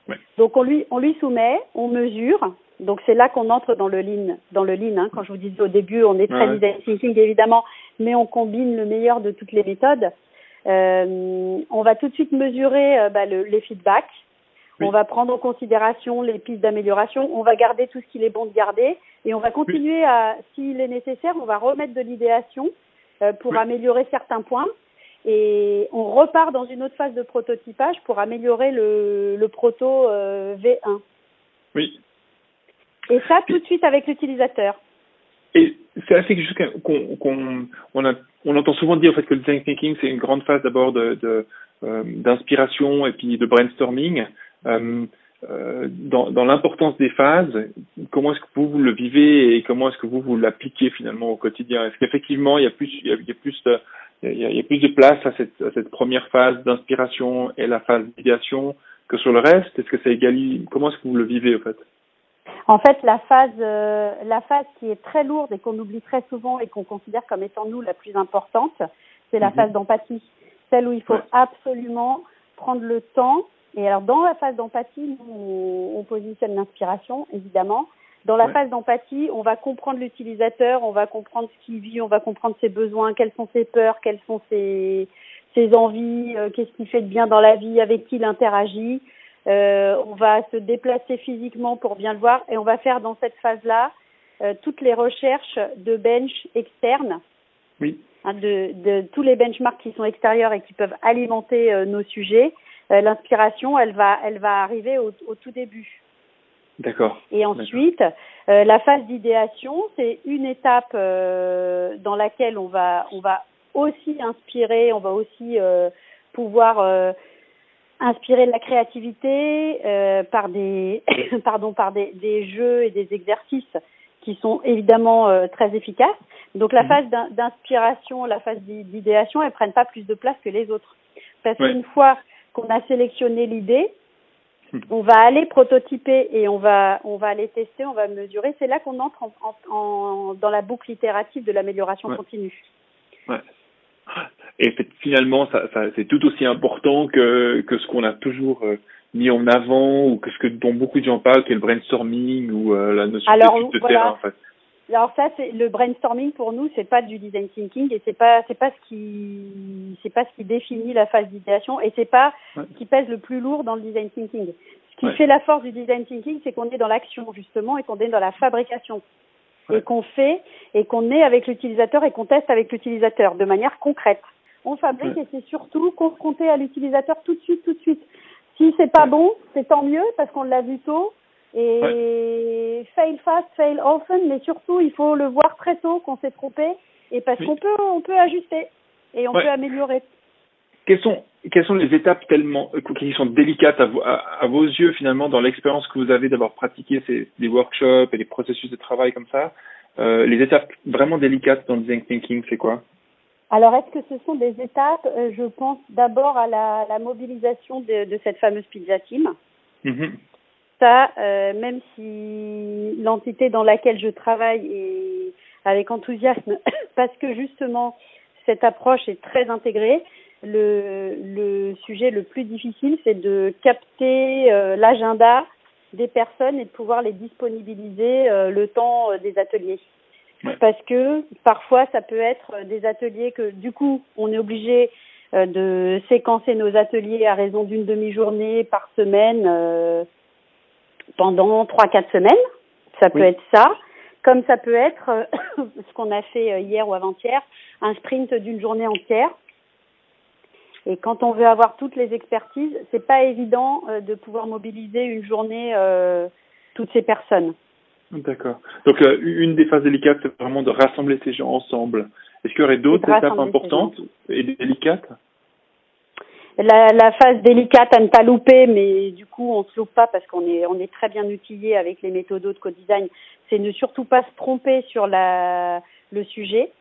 Ouais. Donc on lui on lui soumet, on mesure. Donc c'est là qu'on entre dans le lean, dans le lean. Hein. Quand je vous disais au début, on est très Ouais. design thinking évidemment, mais on combine le meilleur de toutes les méthodes. Euh, on va tout de suite mesurer euh, bah, le- les feedbacks. On va prendre en considération les pistes d'amélioration. On va garder tout ce qu'il est bon de garder et on va continuer à, s'il est nécessaire, on va remettre de l'idéation euh, pour améliorer certains points et on repart dans une autre phase de prototypage pour améliorer le, le proto euh, V1. Oui. Et ça tout de suite avec l'utilisateur. Et c'est assez juste qu'on on, a, on entend souvent dire en fait que le design thinking c'est une grande phase d'abord de, euh, d'inspiration et puis de brainstorming. Euh, euh, dans, dans l'importance des phases, comment est-ce que vous, vous le vivez et comment est-ce que vous vous l'appliquez finalement au quotidien? Est-ce qu'effectivement il y a plus il y a, il y a plus de il y, a, il y a plus de place à cette, à cette première phase d'inspiration et la phase d'idéation que sur le reste Est-ce que ça égalise Comment est-ce que vous le vivez en fait? En fait, la phase, euh, la phase qui est très lourde et qu'on oublie très souvent et qu'on considère comme étant nous la plus importante, c'est la Mhm. phase d'empathie, celle où il faut Ouais. absolument prendre le temps. Et alors, dans la phase d'empathie, on, on positionne l'inspiration, évidemment. Dans la Ouais. phase d'empathie, on va comprendre l'utilisateur, on va comprendre ce qu'il vit, on va comprendre ses besoins, quelles sont ses peurs, quelles sont ses, ses envies, euh, qu'est-ce qu'il fait de bien dans la vie, avec qui il interagit. Euh, on va se déplacer physiquement pour bien le voir et on va faire dans cette phase-là euh, toutes les recherches de bench externes, Oui. hein, de, de tous les benchmarks qui sont extérieurs et qui peuvent alimenter nos sujets. L'inspiration, elle va, elle va arriver au, au tout début. D'accord. Et ensuite, euh, la phase d'idéation, c'est une étape euh, dans laquelle on va, on va aussi inspirer, on va aussi euh, pouvoir euh, inspirer de la créativité euh, par des, pardon, par des, des jeux et des exercices qui sont évidemment euh, très efficaces. Donc la Mhm. phase d'in- d'inspiration, la phase d'i- d'idéation, elles prennent pas plus de place que les autres. Parce Ouais. qu'une fois qu'on a sélectionné l'idée. on va aller prototyper et on va on va aller tester, on va mesurer. C'est là qu'on entre en, en- en- dans la boucle itérative de l'amélioration Ouais. continue. Et fait- finalement, ça, ça, c'est tout aussi important que, que ce qu'on a toujours euh, mis en avant ou que ce que dont beaucoup de gens parlent, qui est le brainstorming ou euh, la notion Alors, de voilà. terrain. En fait. Alors ça, c'est le brainstorming pour nous, c'est pas du design thinking et c'est pas c'est pas ce qui c'est pas ce qui définit la phase d'idéation et c'est pas Ouais. ce qui pèse le plus lourd dans le design thinking. Ce qui Ouais. fait la force du design thinking, c'est qu'on est dans l'action justement et qu'on est dans la fabrication Ouais. et qu'on fait et qu'on est avec l'utilisateur et qu'on teste avec l'utilisateur de manière concrète. On fabrique et c'est surtout confronté à l'utilisateur tout de suite, tout de suite. Si c'est pas bon, c'est tant mieux parce qu'on l'a vu tôt. Et fail fast, fail often, mais surtout il faut le voir très tôt qu'on s'est trompé et parce Oui. qu'on peut on peut ajuster et on Ouais. peut améliorer. Quelles sont, quelles sont les étapes tellement euh, qui sont délicates à, vo- à, à vos yeux finalement dans l'expérience que vous avez d'avoir pratiqué ces, des workshops et des processus de travail comme ça euh, Les étapes vraiment délicates dans le design thinking, c'est quoi? Alors est-ce que ce sont des étapes? Euh, Je pense d'abord à la, la mobilisation de, de cette fameuse pizza team. Mhm. Ça, euh, même si l'entité dans laquelle je travaille est avec enthousiasme, parce que justement cette approche est très intégrée, le, le sujet le plus difficile, c'est de capter euh, l'agenda des personnes et de pouvoir les disponibiliser euh, le temps euh, des ateliers. Ouais. Parce que parfois, ça peut être des ateliers que, du coup, on est obligé euh, de séquencer nos ateliers à raison d'une demi-journée par semaine euh, pendant trois quatre semaines. Ça peut Oui. être ça, comme ça peut être euh, ce qu'on a fait euh, hier ou avant-hier, un sprint d'une journée entière. Et quand on veut avoir toutes les expertises, c'est pas évident euh, de pouvoir mobiliser une journée euh, toutes ces personnes. D'accord. Donc une des phases délicates, c'est vraiment de rassembler ces gens ensemble. Est-ce qu'il y aurait d'autres étapes importantes et délicates? La, la phase délicate à ne pas louper, mais du coup on se loupe pas parce qu'on est on est très bien outillé avec les méthodes de co-design, c'est ne surtout pas se tromper sur la le sujet.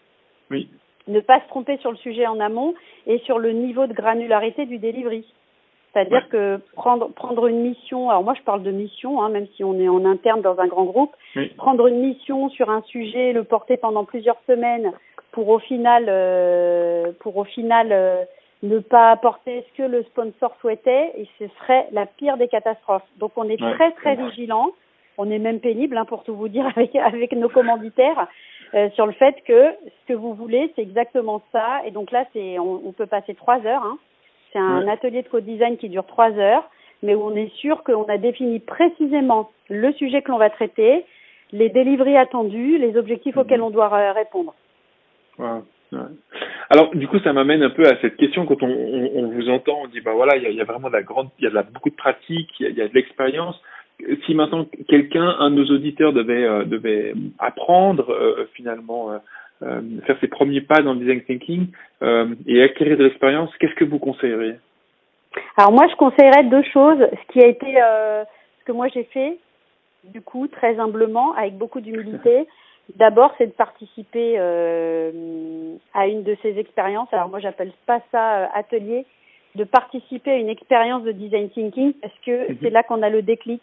Oui. Ne pas se tromper sur le sujet en amont et sur le niveau de granularité du delivery. C'est-à-dire Ouais. que prendre prendre une mission, alors moi je parle de mission, hein, même si on est en interne dans un grand groupe, Oui. prendre une mission sur un sujet, le porter pendant plusieurs semaines pour au final, euh, pour au final euh, ne pas apporter ce que le sponsor souhaitait, et ce serait la pire des catastrophes. Donc on est Ouais. très très vigilant, on est même pénible hein, pour tout vous dire avec avec nos commanditaires euh, sur le fait que ce que vous voulez c'est exactement ça, et donc là c'est on, on peut passer trois heures. Hein. C'est un Ouais. atelier de co-design qui dure trois heures. mais où on est sûr qu'on a défini précisément le sujet que l'on va traiter, les délivreries attendus, les objectifs Mhm. auxquels on doit euh, répondre. Ouais, ouais. Alors, du coup, ça m'amène un peu à cette question quand on, on, on vous entend, on dit bah voilà, il y a, il y a vraiment de la grande, il y a de la, beaucoup de pratique, il y a, il y a de l'expérience. Si maintenant quelqu'un, un de nos auditeurs devait euh, devait apprendre euh, finalement euh, faire ses premiers pas dans le design thinking et acquérir de l'expérience, qu'est-ce que vous conseilleriez? Alors moi, je conseillerais deux choses. Ce qui a été, ce que moi j'ai fait, du coup, très humblement, avec beaucoup d'humilité. D'abord, c'est de participer euh, à une de ces expériences. Alors moi, j'appelle pas ça euh, atelier, de participer à une expérience de design thinking parce que Mhm. c'est là qu'on a le déclic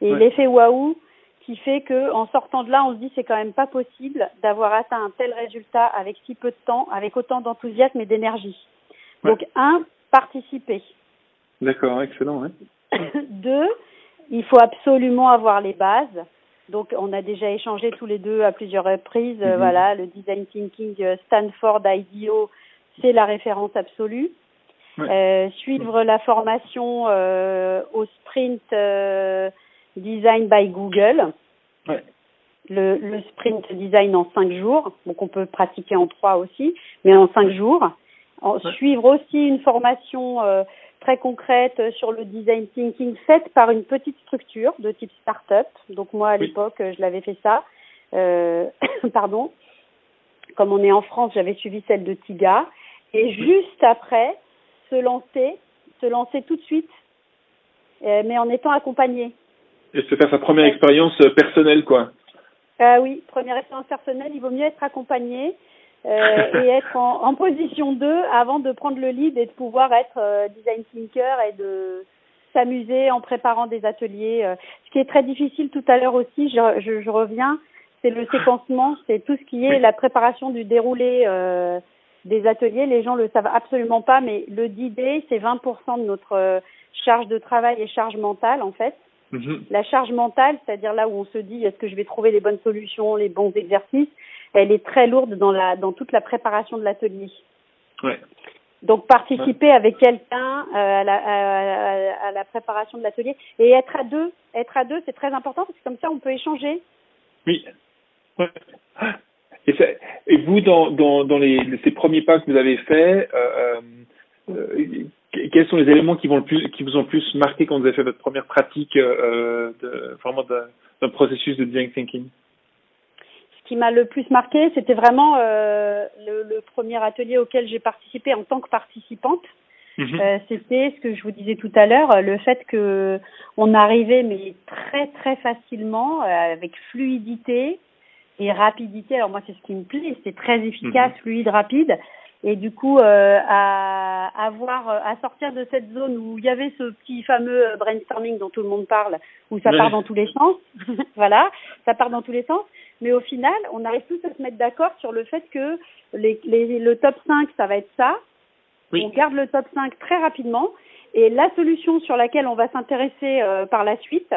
et Ouais. l'effet waouh qui fait que en sortant de là, on se dit c'est quand même pas possible d'avoir atteint un tel résultat avec si peu de temps, avec autant d'enthousiasme et d'énergie. Ouais. Donc un, participer. D'accord, excellent. Ouais. Deux, il faut absolument avoir les bases. Donc, on a déjà échangé tous les deux à plusieurs reprises. Mhm. Voilà, le design thinking euh, Stanford IDEO, c'est la référence absolue. Ouais. Euh, suivre la formation euh, au sprint euh, design by Google. Ouais. Le, le sprint design en cinq jours. Donc, on peut pratiquer en trois aussi, mais en cinq jours. En. Suivre aussi une formation euh, très concrète euh, sur le design thinking faite par une petite structure de type start-up. Donc moi à Oui. l'époque euh, je l'avais fait ça. Euh, pardon. Comme on est en France, j'avais suivi celle de Tiga. Et juste après, se lancer, se lancer tout de suite, mais en étant accompagné. Et se faire sa première Ouais. expérience personnelle, quoi. Oui, première expérience personnelle, il vaut mieux être accompagné euh, et être en, en position 2 avant de prendre le lead et de pouvoir être euh, design thinker et de s'amuser en préparant des ateliers. euh. Ce qui est très difficile tout à l'heure aussi, je, je, je reviens, c'est le séquencement, c'est tout ce qui est la préparation du déroulé euh, des ateliers. Les gens le savent absolument pas, mais le d'idée, c'est 20% de notre euh, charge de travail et charge mentale en fait Mhm. la charge mentale, c'est-à-dire là où on se dit est-ce que je vais trouver les bonnes solutions, les bons exercices, elle est très lourde dans la dans toute la préparation de l'atelier. Ouais. Donc participer avec quelqu'un euh, à, la, à, à la préparation de l'atelier et être à deux, être à deux, c'est très important parce que comme ça on peut échanger. Oui. Ouais. Et, ça- et vous, dans, dans, dans les, ces premiers pas que vous avez faits, euh, euh, quels sont les éléments qui, vont le plus, qui vous ont le plus marqué quand vous avez fait votre première pratique euh, de, vraiment d'un processus de design thinking? Ce qui m'a le plus marqué, c'était vraiment euh, le, le premier atelier auquel j'ai participé en tant que participante. Mhm. Euh, c'était ce que je vous disais tout à l'heure, le fait que on arrivait mais très très facilement avec fluidité et rapidité. Alors moi c'est ce qui me plaît, c'est très efficace, fluide, rapide. Et du coup euh, à avoir à sortir de cette zone où il y avait ce petit fameux euh, brainstorming dont tout le monde parle, où ça part dans tous les sens. voilà, ça part dans tous les sens. Mais au final, on arrive tous à se mettre d'accord sur le fait que les, les, le top 5, ça va être ça. Oui. On garde le top 5 très rapidement. Et la solution sur laquelle on va s'intéresser euh, par la suite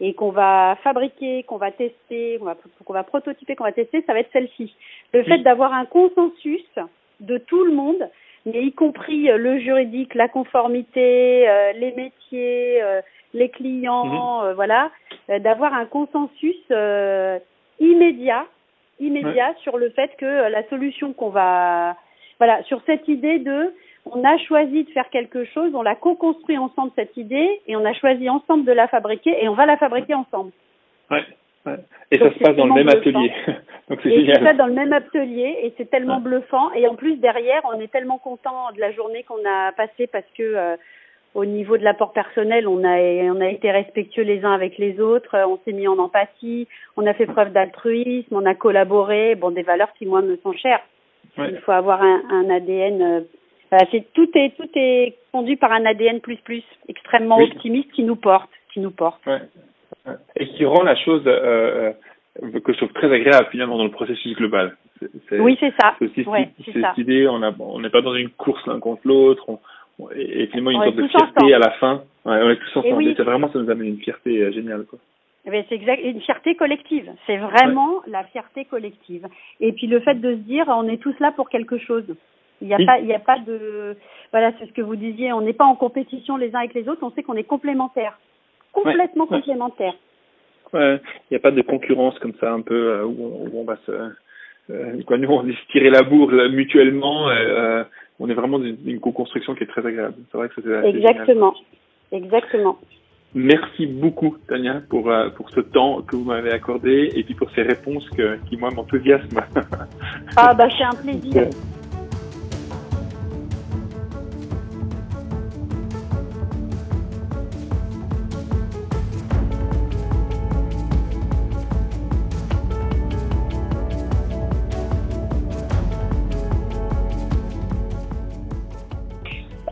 et qu'on va fabriquer, qu'on va tester, qu'on va, qu'on va prototyper, qu'on va tester, ça va être celle-ci. Le fait d'avoir un consensus de tout le monde, mais y compris euh, le juridique, la conformité, euh, les métiers, euh, les clients, euh, voilà, euh, d'avoir un consensus euh, immédiat, immédiat sur le fait que la solution qu'on va, voilà, sur cette idée de, on a choisi de faire quelque chose, on l'a co-construit ensemble cette idée et on a choisi ensemble de la fabriquer et on va la fabriquer ensemble. Ouais. Ouais. Et Donc, ça se passe dans le même atelier. Donc c'est Et c'est ça génial. dans le même atelier et c'est tellement Ouais. bluffant. Et en plus derrière, on est tellement content de la journée qu'on a passée parce que euh, au niveau de l'apport personnel, on a on a été respectueux les uns avec les autres, euh, on s'est mis en empathie, on a fait preuve d'altruisme, on a collaboré, bon des valeurs qui moi me sont chères. Ouais. Il faut avoir un, un ADN. euh, c'est tout est tout est conduit par un ADN plus plus extrêmement Oui. optimiste qui nous porte, qui nous porte. Et qui rend la chose euh, euh, que je trouve très agréable finalement dans le processus global. Oui, c'est ça. C'est aussi Ouais, cette- idée, on n'est pas dans une course l'un contre l'autre, on- on- et, et finalement une sorte de fierté ensemble. à la fin. Ouais, on est tous ensemble. oui. C'est vraiment, ça nous amène une fierté euh, géniale. Quoi. Eh ben, c'est exact, une fierté collective. C'est vraiment la fierté collective. Et puis le fait de se dire, on est tous là pour quelque chose. Il n'y a pas, il n'y a pas de, voilà, c'est ce que vous disiez. On n'est pas en compétition les uns avec les autres. On sait qu'on est complémentaires, complètement complémentaires. Il n'y a pas de concurrence comme ça, un peu euh, où, on, va se, euh, quoi, nous on se tirer la bourre mutuellement. Euh, on est vraiment dans une, co-construction qui est très agréable. C'est vrai que c'est exactement, exactement. Merci beaucoup, Tania, pour, euh, pour ce temps que vous m'avez accordé et puis pour ces réponses que, qui, moi, m'enthousiasment. ah, bah, c'est un plaisir.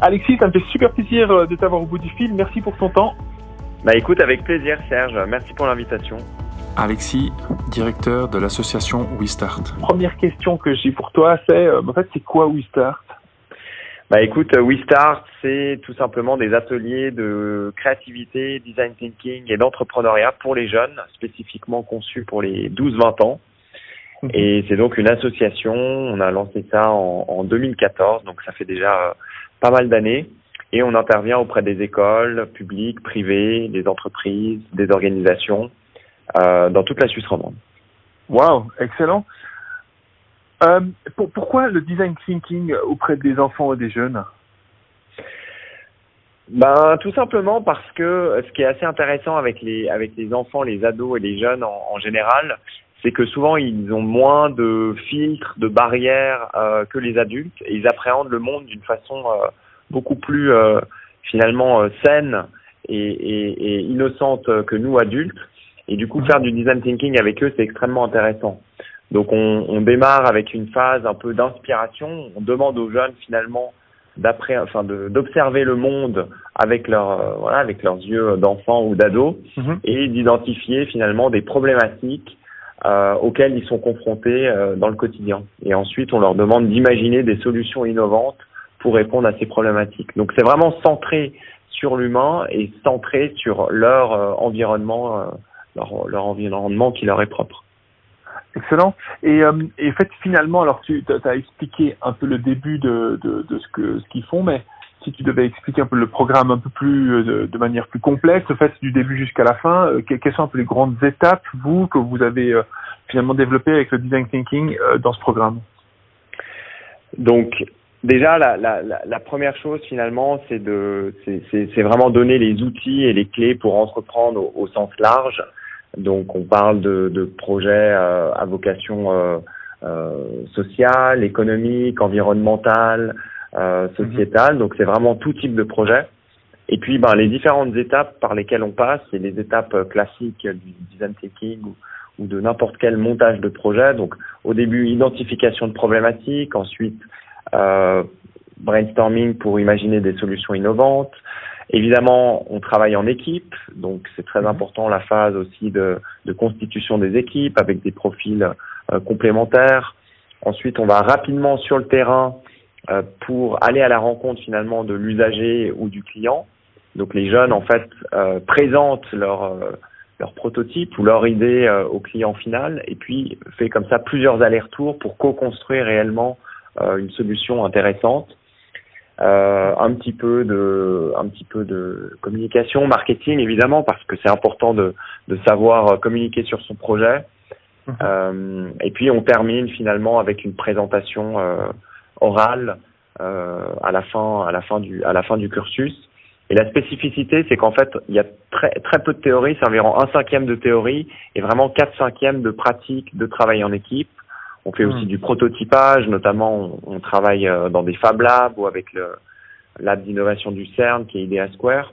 Alexis, ça me fait super plaisir euh, de t'avoir au bout du fil. Merci pour ton temps. Bah écoute, avec plaisir Serge, merci pour l'invitation. Alexis, directeur de l'association WeStart. Première question que j'ai pour toi, c'est euh, en fait c'est quoi WeStart? Bah écoute, euh, WeStart, c'est tout simplement des ateliers de créativité, design thinking et d'entrepreneuriat pour les jeunes, spécifiquement conçus pour les 12-20 ans. Mhm. Et c'est donc une association, on a lancé ça en, en 2014, donc ça fait déjà euh, pas mal d'années et on intervient auprès des écoles publiques, privées, des entreprises, des organisations euh, dans toute la Suisse romande. Wow, excellent. Euh, pour, pourquoi le design thinking auprès des enfants et des jeunes? Ben, tout simplement parce que ce qui est assez intéressant avec les avec les enfants, les ados et les jeunes en, général, c'est que souvent ils ont moins de filtres, de barrières euh, que les adultes et ils appréhendent le monde d'une façon euh, beaucoup plus euh, finalement euh, saine et, et, et, innocente que nous adultes. Et du coup, faire du design thinking avec eux, c'est extrêmement intéressant. Donc, on, on, démarre avec une phase un peu d'inspiration. On demande aux jeunes finalement d'après, enfin, d'observer le monde avec leur, euh, voilà, avec leurs yeux d'enfant ou d'ado, mhm. et d'identifier finalement des problématiques euh, auxquelles ils sont confrontés euh, dans le quotidien. Et ensuite, on leur demande d'imaginer des solutions innovantes pour répondre à ces problématiques. Donc c'est vraiment centré sur l'humain et centré sur leur euh, environnement, euh, leur, leur, environnement qui leur est propre. Excellent. Et, euh, et fait, finalement, alors tu as expliqué un peu le début de, de, de ce que ce qu'ils font, mais si tu devais expliquer un peu le programme un peu plus de, de manière plus complexe, fait du début jusqu'à la fin, quelles sont les grandes étapes vous que vous avez finalement développées avec le design thinking dans ce programme? Donc Déjà, la, première chose finalement, c'est de, c'est vraiment donner les outils et les clés pour entreprendre au, sens large. Donc, on parle de, projets euh, à vocation euh, euh, sociale, économique, environnementale, euh, sociétale. Donc, c'est vraiment tout type de projet. Et puis, ben, les différentes étapes par lesquelles on passe, c'est les étapes classiques du design thinking ou, ou de n'importe quel montage de projet. Donc, au début, identification de problématiques, ensuite euh, brainstorming pour imaginer des solutions innovantes. Évidemment, on travaille en équipe, donc c'est très mhm. important la phase aussi de, de, constitution des équipes avec des profils euh, complémentaires. Ensuite, on va rapidement sur le terrain euh, pour aller à la rencontre finalement de l'usager ou du client. Donc les jeunes en fait euh, présentent leur euh, leur prototype ou leur idée au client final et puis fait comme ça plusieurs allers-retours pour co-construire réellement euh, une solution intéressante. Euh, un petit peu de un petit peu de communication, marketing évidemment parce que c'est important de, de savoir euh, communiquer sur son projet. Euh, et puis on termine finalement avec une présentation euh, orale euh, à la fin à la fin du à la fin du cursus. Et la spécificité, c'est qu'en fait, il y a très très peu de théorie, c'est environ un cinquième de théorie et vraiment quatre cinquièmes de pratique de travail en équipe. On fait aussi hmm. du prototypage, notamment on, travaille euh, dans des Fab Labs ou avec le lab d'innovation du CERN qui est IDEA Square.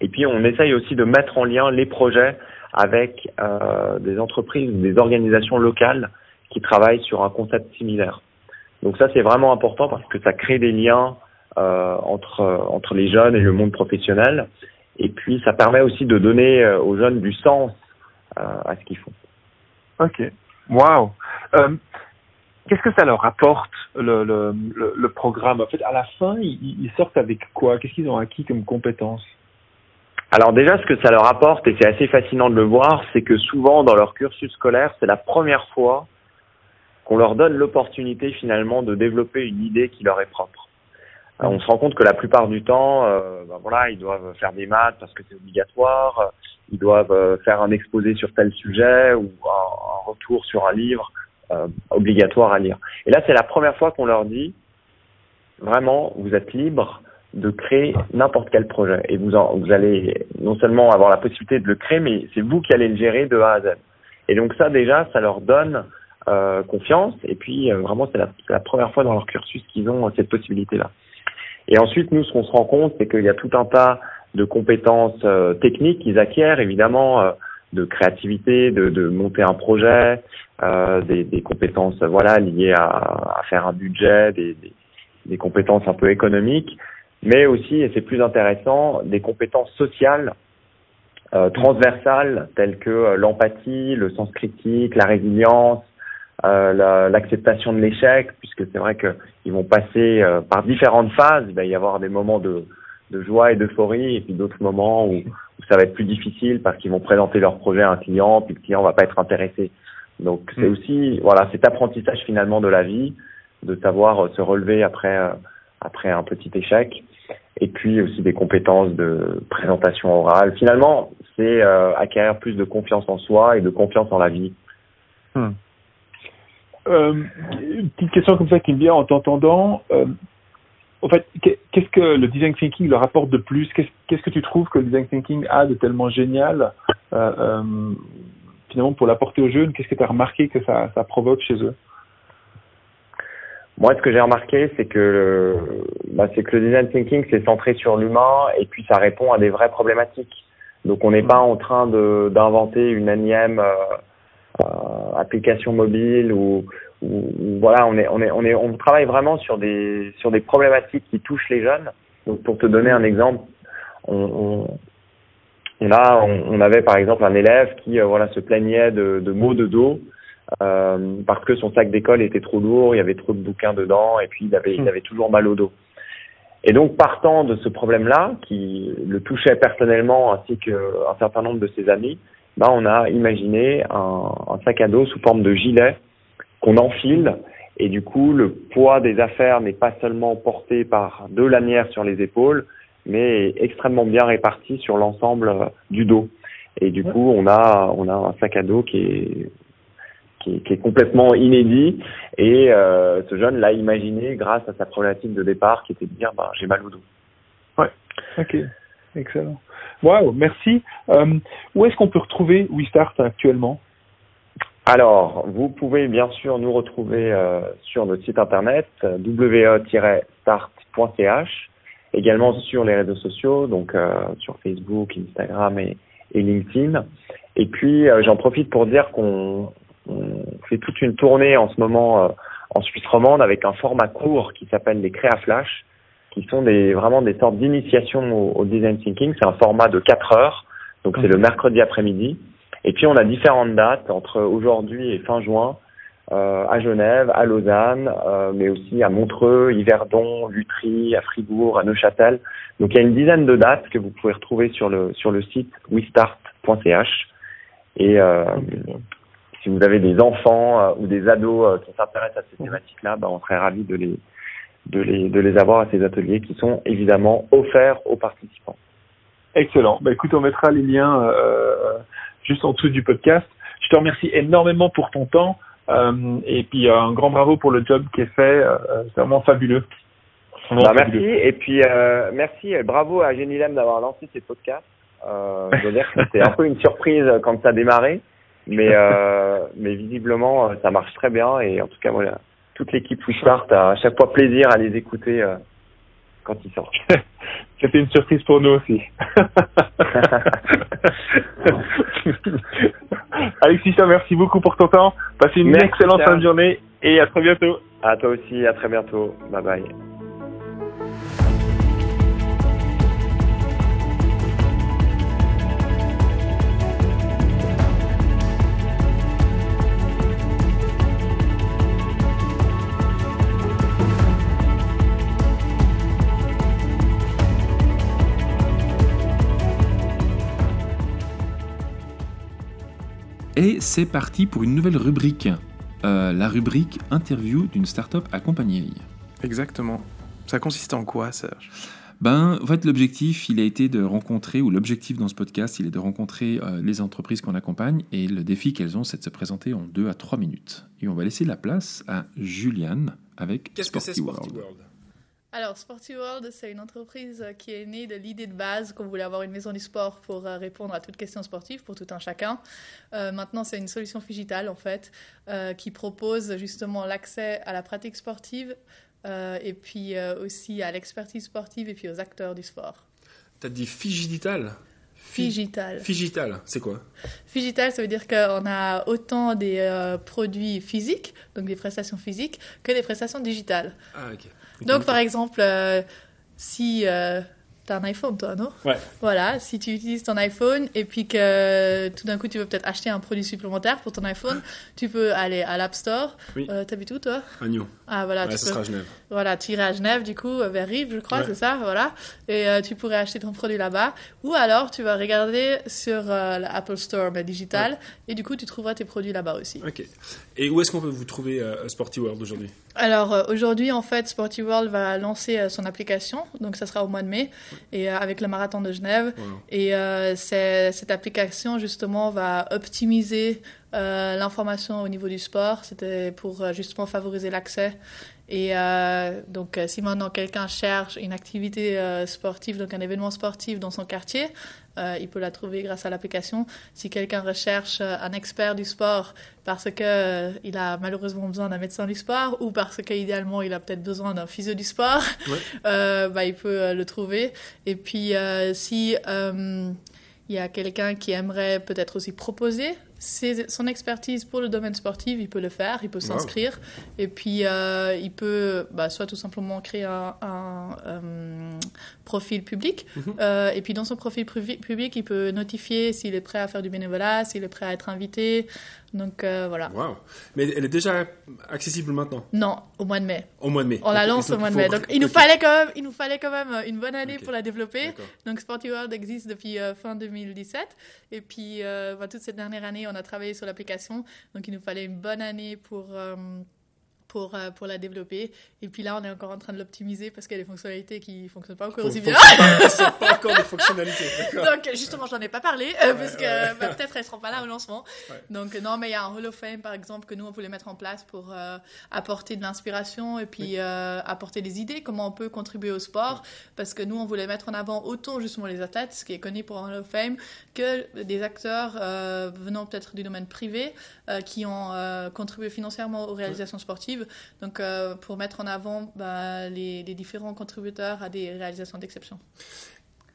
Et puis on essaye aussi de mettre en lien les projets avec euh, des entreprises ou des organisations locales qui travaillent sur un concept similaire. Donc ça c'est vraiment important parce que ça crée des liens euh, entre entre les jeunes et le monde professionnel. Et puis ça permet aussi de donner aux jeunes du sens à ce qu'ils font. Ok, Wow. Euh, Qu'est-ce que ça leur apporte le, le, le, programme? En fait, à la fin, ils, ils sortent avec quoi? Qu'est-ce qu'ils ont acquis comme compétences? Alors déjà, ce que ça leur apporte, et c'est assez fascinant de le voir, c'est que souvent dans leur cursus scolaire, c'est la première fois qu'on leur donne l'opportunité finalement de développer une idée qui leur est propre. Euh, on se rend compte que la plupart du temps, euh, ben voilà, ils doivent faire des maths parce que c'est obligatoire, ils doivent euh, faire un exposé sur tel sujet ou un, retour sur un livre obligatoire à lire. Et là, c'est la première fois qu'on leur dit, vraiment, vous êtes libre de créer n'importe quel projet. Et vous, vous allez non seulement avoir la possibilité de le créer, mais c'est vous qui allez le gérer de A à Z. Et donc ça, déjà, ça leur donne euh, confiance. Et puis, euh, vraiment, c'est la, première fois dans leur cursus qu'ils ont cette possibilité-là. Et ensuite, nous, ce qu'on se rend compte, c'est qu'il y a tout un tas de compétences euh, techniques qu'ils acquièrent, évidemment, euh, de créativité, de, de, monter un projet, euh, des, des, compétences voilà liées à, à, faire un budget, des, des, des, compétences un peu économiques, mais aussi, et c'est plus intéressant, des compétences sociales euh, transversales telles que l'empathie, le sens critique, la résilience, euh, l'acceptation la, de l'échec, puisque c'est vrai qu'ils vont passer euh, par différentes phases. Il va y avoir des moments de, de joie et d'euphorie, et puis d'autres moments où, où, ça va être plus difficile parce qu'ils vont présenter leur projet à un client, puis le client va pas être intéressé. Donc c'est mmh. aussi voilà cet apprentissage finalement de la vie, de savoir se relever après après un petit échec, et puis aussi des compétences de présentation orale. Finalement, c'est euh, acquérir plus de confiance en soi et de confiance en la vie. Mmh. Euh, une petite question comme ça qui me vient en t'entendant. Euh, en fait, qu'est-ce que le design thinking leur apporte de plus? Qu'est-ce que tu trouves que le design thinking a de tellement génial euh, euh finalement pour l'apporter aux jeunes? Qu'est-ce que tu as remarqué que ça, ça, provoque chez eux? Moi, ce que j'ai remarqué, c'est que, bah, c'est que le design thinking, c'est centré sur l'humain et puis ça répond à des vraies problématiques. Donc, on n'est pas en train d'inventer une énième euh, application mobile ou, ou, voilà, on est, on est, on est, on travaille vraiment sur des, sur des problématiques qui touchent les jeunes. Donc, pour te donner un exemple, on, on, avait par exemple un élève qui, euh, voilà, se plaignait de, de maux de dos. Euh, parce que son sac d'école était trop lourd, il y avait trop de bouquins dedans, et puis il avait, il avait toujours mal au dos. Et donc, partant de ce problème-là, qui le touchait personnellement ainsi qu'un certain nombre de ses amis, on a imaginé un, un, sac à dos sous forme de gilet qu'on enfile. Et du coup le poids des affaires n'est pas seulement porté par deux lanières sur les épaules mais extrêmement bien réparti sur l'ensemble euh, du dos. Et du coup on a on a un sac à dos qui est qui est, qui est complètement inédit. Et euh, ce jeune l'a imaginé grâce à sa problématique de départ qui était de dire bah, j'ai mal au dos. Ouais, ok, excellent. Waouh, merci. Euh, où est-ce qu'on peut retrouver WeStart actuellement? Alors, vous pouvez bien sûr nous retrouver euh, sur notre site internet we-start.ch, également sur les réseaux sociaux, donc euh, sur Facebook, Instagram et, LinkedIn. Et puis, j'en profite pour dire qu'on fait toute une tournée en ce moment en Suisse romande avec un format court qui s'appelle les Créa Flash qui sont des, vraiment des sortes d'initiation au, au, design thinking. C'est un format de 4 heures, donc c'est le mercredi après-midi. Et puis on a différentes dates entre aujourd'hui et fin juin euh, à Genève, à Lausanne, euh, mais aussi à Montreux, Yverdon, Lutry, à Fribourg, à Neuchâtel. Donc il y a une dizaine de dates que vous pouvez retrouver sur le sur le site westart.ch. Et euh, si vous avez des enfants ou des ados qui s'intéressent à ces thématiques-là, bah, on serait ravis de les de les, de les avoir à ces ateliers qui sont évidemment offerts aux participants. Excellent. Bah, écoute, on mettra les liens euh, juste en dessous du podcast. Je te remercie énormément pour ton temps euh, et puis un grand bravo pour le job qui est fait. Euh, c'est vraiment fabuleux. Vraiment bah, fabuleux. Merci et puis euh, merci et bravo à Genilem d'avoir lancé ces podcasts. Euh, je veux dire que c'était un peu une surprise quand ça a démarré, mais euh, mais visiblement ça marche très bien et en tout cas voilà toute l'équipe Start a à chaque fois plaisir à les écouter euh, quand ils sortent. C'était une surprise pour nous aussi. Alexis, merci beaucoup pour ton temps. Passez une merci excellente fin de journée et à très bientôt. À toi aussi, à très bientôt. Bye bye. Et c'est parti pour une nouvelle rubrique. euh, la rubrique interview d'une startup accompagnée. Exactement. Ça consiste en quoi, Serge? Ben, en fait, l'objectif, il a été de rencontrer, ou l'objectif dans ce podcast, il est de rencontrer euh, les entreprises qu'on accompagne, et le défi qu'elles ont, c'est de se présenter en 2 à 3 minutes. Et on va laisser la place à Juliane avec Qu'est-ce que c'est Sporty Sporty World. World? Alors, Sporty World, c'est une entreprise euh, qui est née de l'idée de base qu'on voulait avoir une maison du sport pour euh, répondre à toutes questions sportives pour tout un chacun. Euh, maintenant, c'est une solution digitale, en fait, euh, qui propose justement l'accès à la pratique sportive euh, et puis aussi à l'expertise sportive et puis aux acteurs du sport. T'as dit Figital? Figital. Figital, c'est quoi? Figital, ça veut dire qu'on a autant des euh, produits physiques, donc des prestations physiques, que des prestations digitales. Ah, ok. Donc, par exemple, euh, si euh, tu as un iPhone, toi, non Ouais. Voilà, si tu utilises ton iPhone et puis que tout d'un coup tu veux peut-être acheter un produit supplémentaire pour ton iPhone, tu peux aller à l'App Store. Oui. Euh, T'habites où, toi À Nyon. Ah, voilà, Ouais, tu ça peux- sera à Genève. voilà, tu irais à Genève, du coup, euh, vers Rive, je crois, Ouais. c'est ça, voilà. Et euh, tu pourrais acheter ton produit là-bas. Ou alors, tu vas regarder sur euh, l'Apple Store mais digital, et du coup, tu trouveras tes produits là-bas aussi. Ok. Et où est-ce qu'on peut vous trouver euh, Sporty World aujourd'hui? Alors euh, aujourd'hui, en fait, Sporty World va lancer euh, son application, donc ça sera au mois de mai, et euh, avec le marathon de Genève. Et euh, cette application, justement, va optimiser euh, l'information au niveau du sport. C'était pour justement favoriser l'accès. Et euh, donc, si maintenant quelqu'un cherche une activité euh, sportive, donc un événement sportif dans son quartier, euh, il peut la trouver grâce à l'application. Si quelqu'un recherche euh, un expert du sport parce que euh, il a malheureusement besoin d'un médecin du sport ou parce qu'idéalement il a peut-être besoin d'un physio du sport, Ouais. euh, bah, il peut le trouver. Et puis, si il y a quelqu'un qui aimerait peut-être aussi proposer son expertise pour le domaine sportif, il peut le faire, il peut Wow. s'inscrire. Et puis, euh, il peut bah, soit tout simplement créer un, un, euh, profil public. Mhm. Euh, et puis, dans son profil public, il peut notifier s'il est prêt à faire du bénévolat, s'il est prêt à être invité. Donc, voilà. Waouh. Mais elle est déjà accessible maintenant, Non, au mois de mai. au mois de mai. On la lance au mois de mai. Donc, il nous, fallait quand même, il nous fallait quand même une bonne année pour la développer. Donc Sporty World existe depuis fin 2017 et puis bah, toute cette dernière année on a travaillé sur l'application. Donc il nous fallait une bonne année pour euh, pour, euh, pour la développer. Et puis là on est encore en train de l'optimiser parce qu'il y a des fonctionnalités qui fonctionnent pas encore aussi bien. C'est pas encore des fonctionnalités. Donc justement j'en ai pas parlé euh, parce que ouais. bah, peut-être elles seront pas là au lancement. Ouais. donc non mais il y a un Hall of Fame par exemple que nous on voulait mettre en place pour euh, apporter de l'inspiration et puis euh, apporter des idées comment on peut contribuer au sport. Parce que nous on voulait mettre en avant autant justement les athlètes ce qui est connu pour un Hall of Fame que des acteurs euh, venant peut-être du domaine privé euh, qui ont euh, contribué financièrement aux réalisations sportives donc euh, pour mettre en avant bah, les, les différents contributeurs à des réalisations d'exception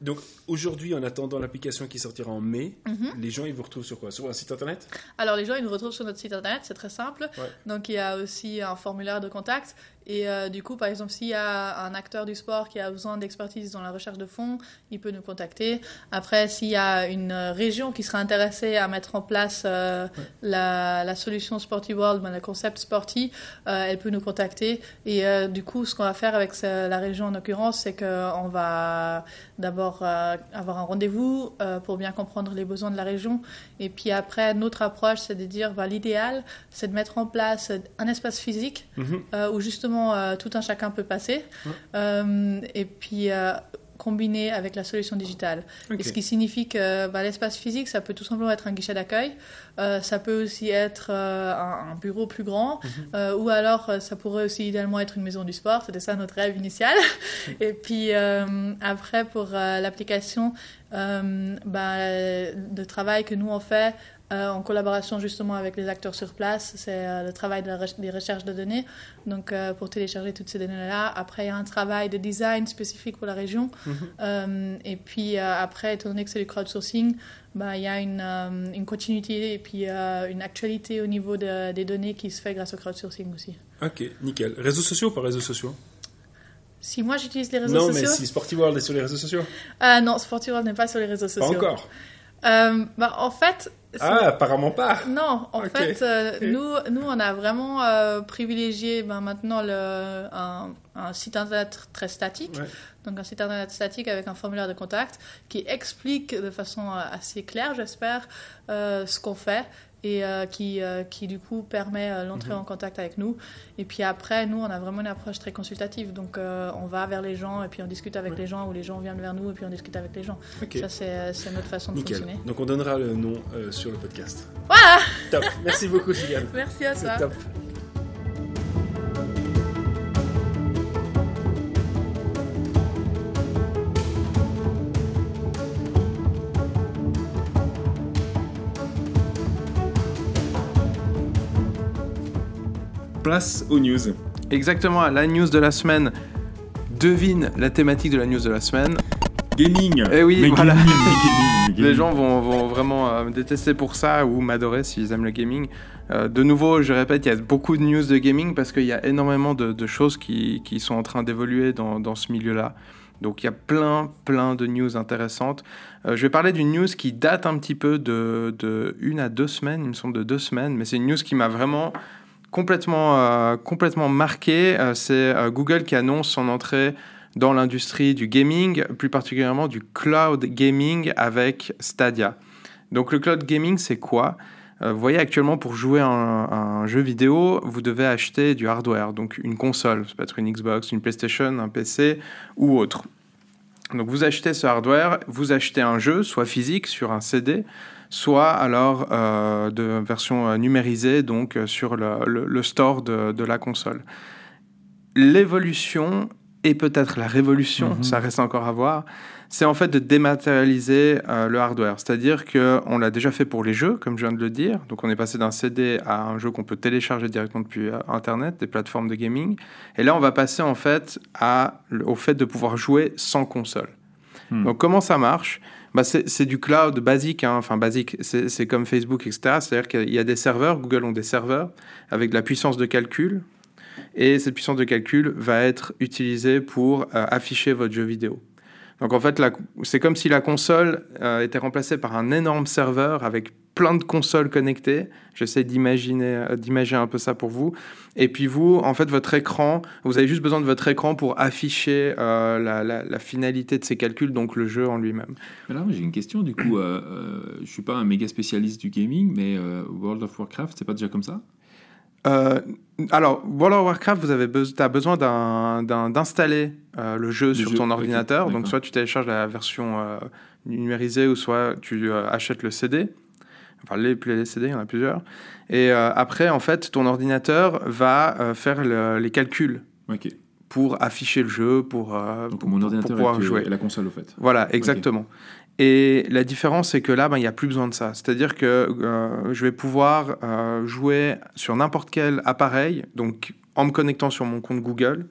Donc aujourd'hui, en attendant l'application qui sortira en mai, Mhm. les gens ils vous retrouvent sur quoi? Sur un site internet? Alors les gens, ils nous retrouvent sur notre site internet, c'est très simple. Ouais. Donc il y a aussi un formulaire de contact. Et euh, du coup, par exemple, s'il y a un acteur du sport qui a besoin d'expertise dans la recherche de fonds, il peut nous contacter. Après, s'il y a une euh, région qui serait intéressée à mettre en place euh, la, la solution Sporty World, ben, le concept Sporty, euh, elle peut nous contacter. Et du coup, ce qu'on va faire avec la région en l'occurrence, c'est qu'on va d'abord avoir un rendez-vous pour bien comprendre les besoins de la région. Et puis après, notre approche, c'est de dire, bah, l'idéal, c'est de mettre en place un espace physique euh, où justement euh, tout un chacun peut passer. Ouais. Euh, et puis euh, combiné avec la solution digitale. Et ce qui signifie que bah, l'espace physique, ça peut tout simplement être un guichet d'accueil, euh, ça peut aussi être euh, un, un bureau plus grand, Mhm. euh, ou alors ça pourrait aussi idéalement être une maison du sport, c'était ça notre rêve initial. Et puis après, pour l'application, euh, bah, travail que nous on fait, euh, en collaboration justement avec les acteurs sur place, c'est euh, le travail de la re- des recherches de données. Donc euh, pour télécharger toutes ces données-là, après il y a un travail de design spécifique pour la région. Mhm. Et puis après, étant donné que c'est du crowdsourcing, bah, il y a une, une continuité et puis une actualité au niveau de- des données qui se fait grâce au crowdsourcing aussi. Ok, nickel. Réseaux sociaux ou pas réseaux sociaux? Si moi j'utilise les réseaux Non, mais sociaux, si Sporty World est sur les réseaux sociaux Ah non, Sporty World n'est pas sur les réseaux Pas sociaux. encore. Euh, bah, en fait, Ah, apparemment pas. Non, en fait, euh, nous, nous, on a vraiment euh, privilégié ben, maintenant le, un, un site internet très statique. Ouais. Donc un site internet statique avec un formulaire de contact qui explique de façon euh, assez claire, j'espère, ce qu'on fait. Et euh, qui, euh, qui du coup permet euh, l'entrée en contact avec nous. Et puis après, nous, on a vraiment une approche très consultative. Donc on va vers les gens et puis on discute avec les gens ou les gens viennent vers nous et puis on discute avec les gens. Ok. Ça, c'est notre façon de fonctionner. Donc on donnera le nom sur le podcast. Voilà Top. Merci beaucoup, Gillian. Merci à toi. top. Place aux news. Exactement, la news de la semaine. Devine la thématique de la news de la semaine. Gaming. Eh oui, Mais voilà. gaming, mais gaming, mais Les gens vont, vont vraiment euh, me détester pour ça ou m'adorer s'ils aiment le gaming. Euh, de nouveau, je répète, il y a beaucoup de news de gaming parce qu'il y a énormément de, de choses qui, qui sont en train d'évoluer dans, dans ce milieu-là. Donc il y a plein, plein de news intéressantes. Euh, je vais parler d'une news qui date un petit peu de, de une à deux semaines, il me semble de deux semaines, mais c'est une news qui m'a vraiment complètement, euh, complètement marqué. Euh, c'est euh, Google qui annonce son entrée dans l'industrie du gaming, plus particulièrement du cloud gaming avec Stadia. Donc le cloud gaming, c'est quoi? Vous voyez actuellement pour jouer à un, un jeu vidéo, vous devez acheter du hardware, donc une console, ça peut être une Xbox, une PlayStation, un PC ou autre. Donc vous achetez ce hardware, vous achetez un jeu, soit physique sur un CD, soit alors euh, de version euh, numérisée, donc euh, sur le, le- le store de, de la console. L'évolution et peut-être la révolution, Mhm. ça reste encore à voir, c'est en fait de dématérialiser euh, le hardware. C'est-à-dire qu'on l'a déjà fait pour les jeux, comme je viens de le dire. Donc on est passé d'un CD à un jeu qu'on peut télécharger directement depuis euh, Internet, des plateformes de gaming. Et là, on va passer en fait à, au fait de pouvoir jouer sans console. Hmm. Donc comment ça marche? Bah, c'est du cloud basique, hein. enfin basique, c'est comme Facebook, etc. C'est-à-dire qu'il y a des serveurs, Google ont des serveurs avec de la puissance de calcul, et cette puissance de calcul va être utilisée pour euh, afficher votre jeu vidéo. Donc en fait, c'est comme si la console euh, était remplacée par un énorme serveur avec plein de consoles connectées. J'essaie d'imaginer, euh, d'imaginer un peu ça pour vous. Et puis vous, en fait, votre écran, vous avez juste besoin de votre écran pour afficher euh, la, la- la finalité de ces calculs, donc le jeu en lui-même. Moi, j'ai une question. Du coup, euh, euh, je suis pas un méga spécialiste du gaming, mais euh, World of Warcraft, c'est pas déjà comme ça? Euh, alors, World of Warcraft, vous avez as besoin d'installer euh, le jeu sur jeu, ton ordinateur. Donc, soit tu télécharges la version euh, numérisée, ou soit tu achètes le CD. Enfin, les, CD, il y en a plusieurs. Et euh, après, en fait, ton ordinateur va euh, faire le- les calculs pour afficher le jeu, pour, euh, Donc pour- mon pour ordinateur pouvoir est, jouer. la console, au fait. Voilà, exactement. Et la différence, c'est que là, ben, il n'y a plus besoin de ça. C'est-à-dire que euh, je vais pouvoir jouer sur n'importe quel appareil, donc en me connectant sur mon compte Google.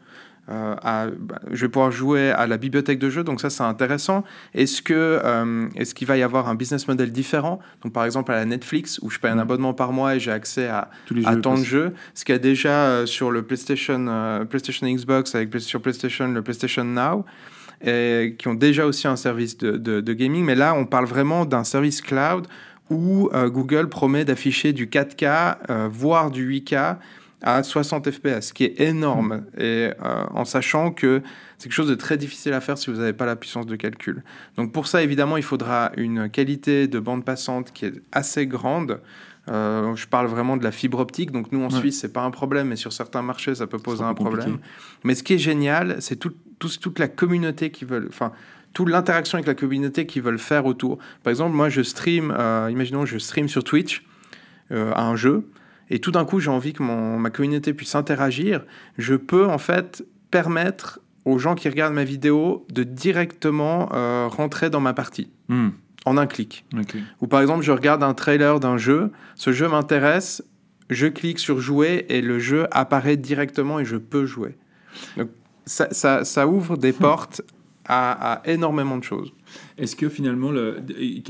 Euh, à- bah, je vais pouvoir jouer à la bibliothèque de jeux, donc ça c'est intéressant. Est-ce que euh, est-ce qu'il va y avoir un business model différent? Donc par exemple à la Netflix où je paye un Mhm. abonnement par mois et j'ai accès à, Tous les à jeux tant de jeux, ce qu'il y a déjà euh, sur le PlayStation, PlayStation Xbox avec sur PlayStation le PlayStation Now, et qui ont déjà aussi un service de, de- de gaming? Mais là, on parle vraiment d'un service cloud où Google promet d'afficher du 4K, euh, voire du 8K à 60 FPS, ce qui est énorme. Et euh, en sachant que c'est quelque chose de très difficile à faire si vous n'avez pas la puissance de calcul. Donc pour ça, évidemment, il faudra une qualité de bande passante qui est assez grande. Euh, je parle vraiment de la fibre optique. Donc nous, en Ouais. Suisse, c'est pas un problème, mais sur certains marchés, ça peut poser un compliqué. problème. Mais ce qui est génial, c'est tout, tout- toute la communauté qui veulent, enfin, toute l'interaction avec la communauté qui veulent faire autour. Par exemple, moi, je stream, euh, imaginons, je stream sur Twitch euh, à un jeu, et tout d'un coup, j'ai envie que mon, ma communauté puisse interagir. Je peux en fait permettre aux gens qui regardent ma vidéo de directement euh, rentrer dans ma partie Hmm, en un clic. Ou par exemple, je regarde un trailer d'un jeu, ce jeu m'intéresse, je clique sur jouer et le jeu apparaît directement et je peux jouer. Donc, ça, ça- ça ouvre des portes à, à énormément de choses. Est-ce que finalement, le,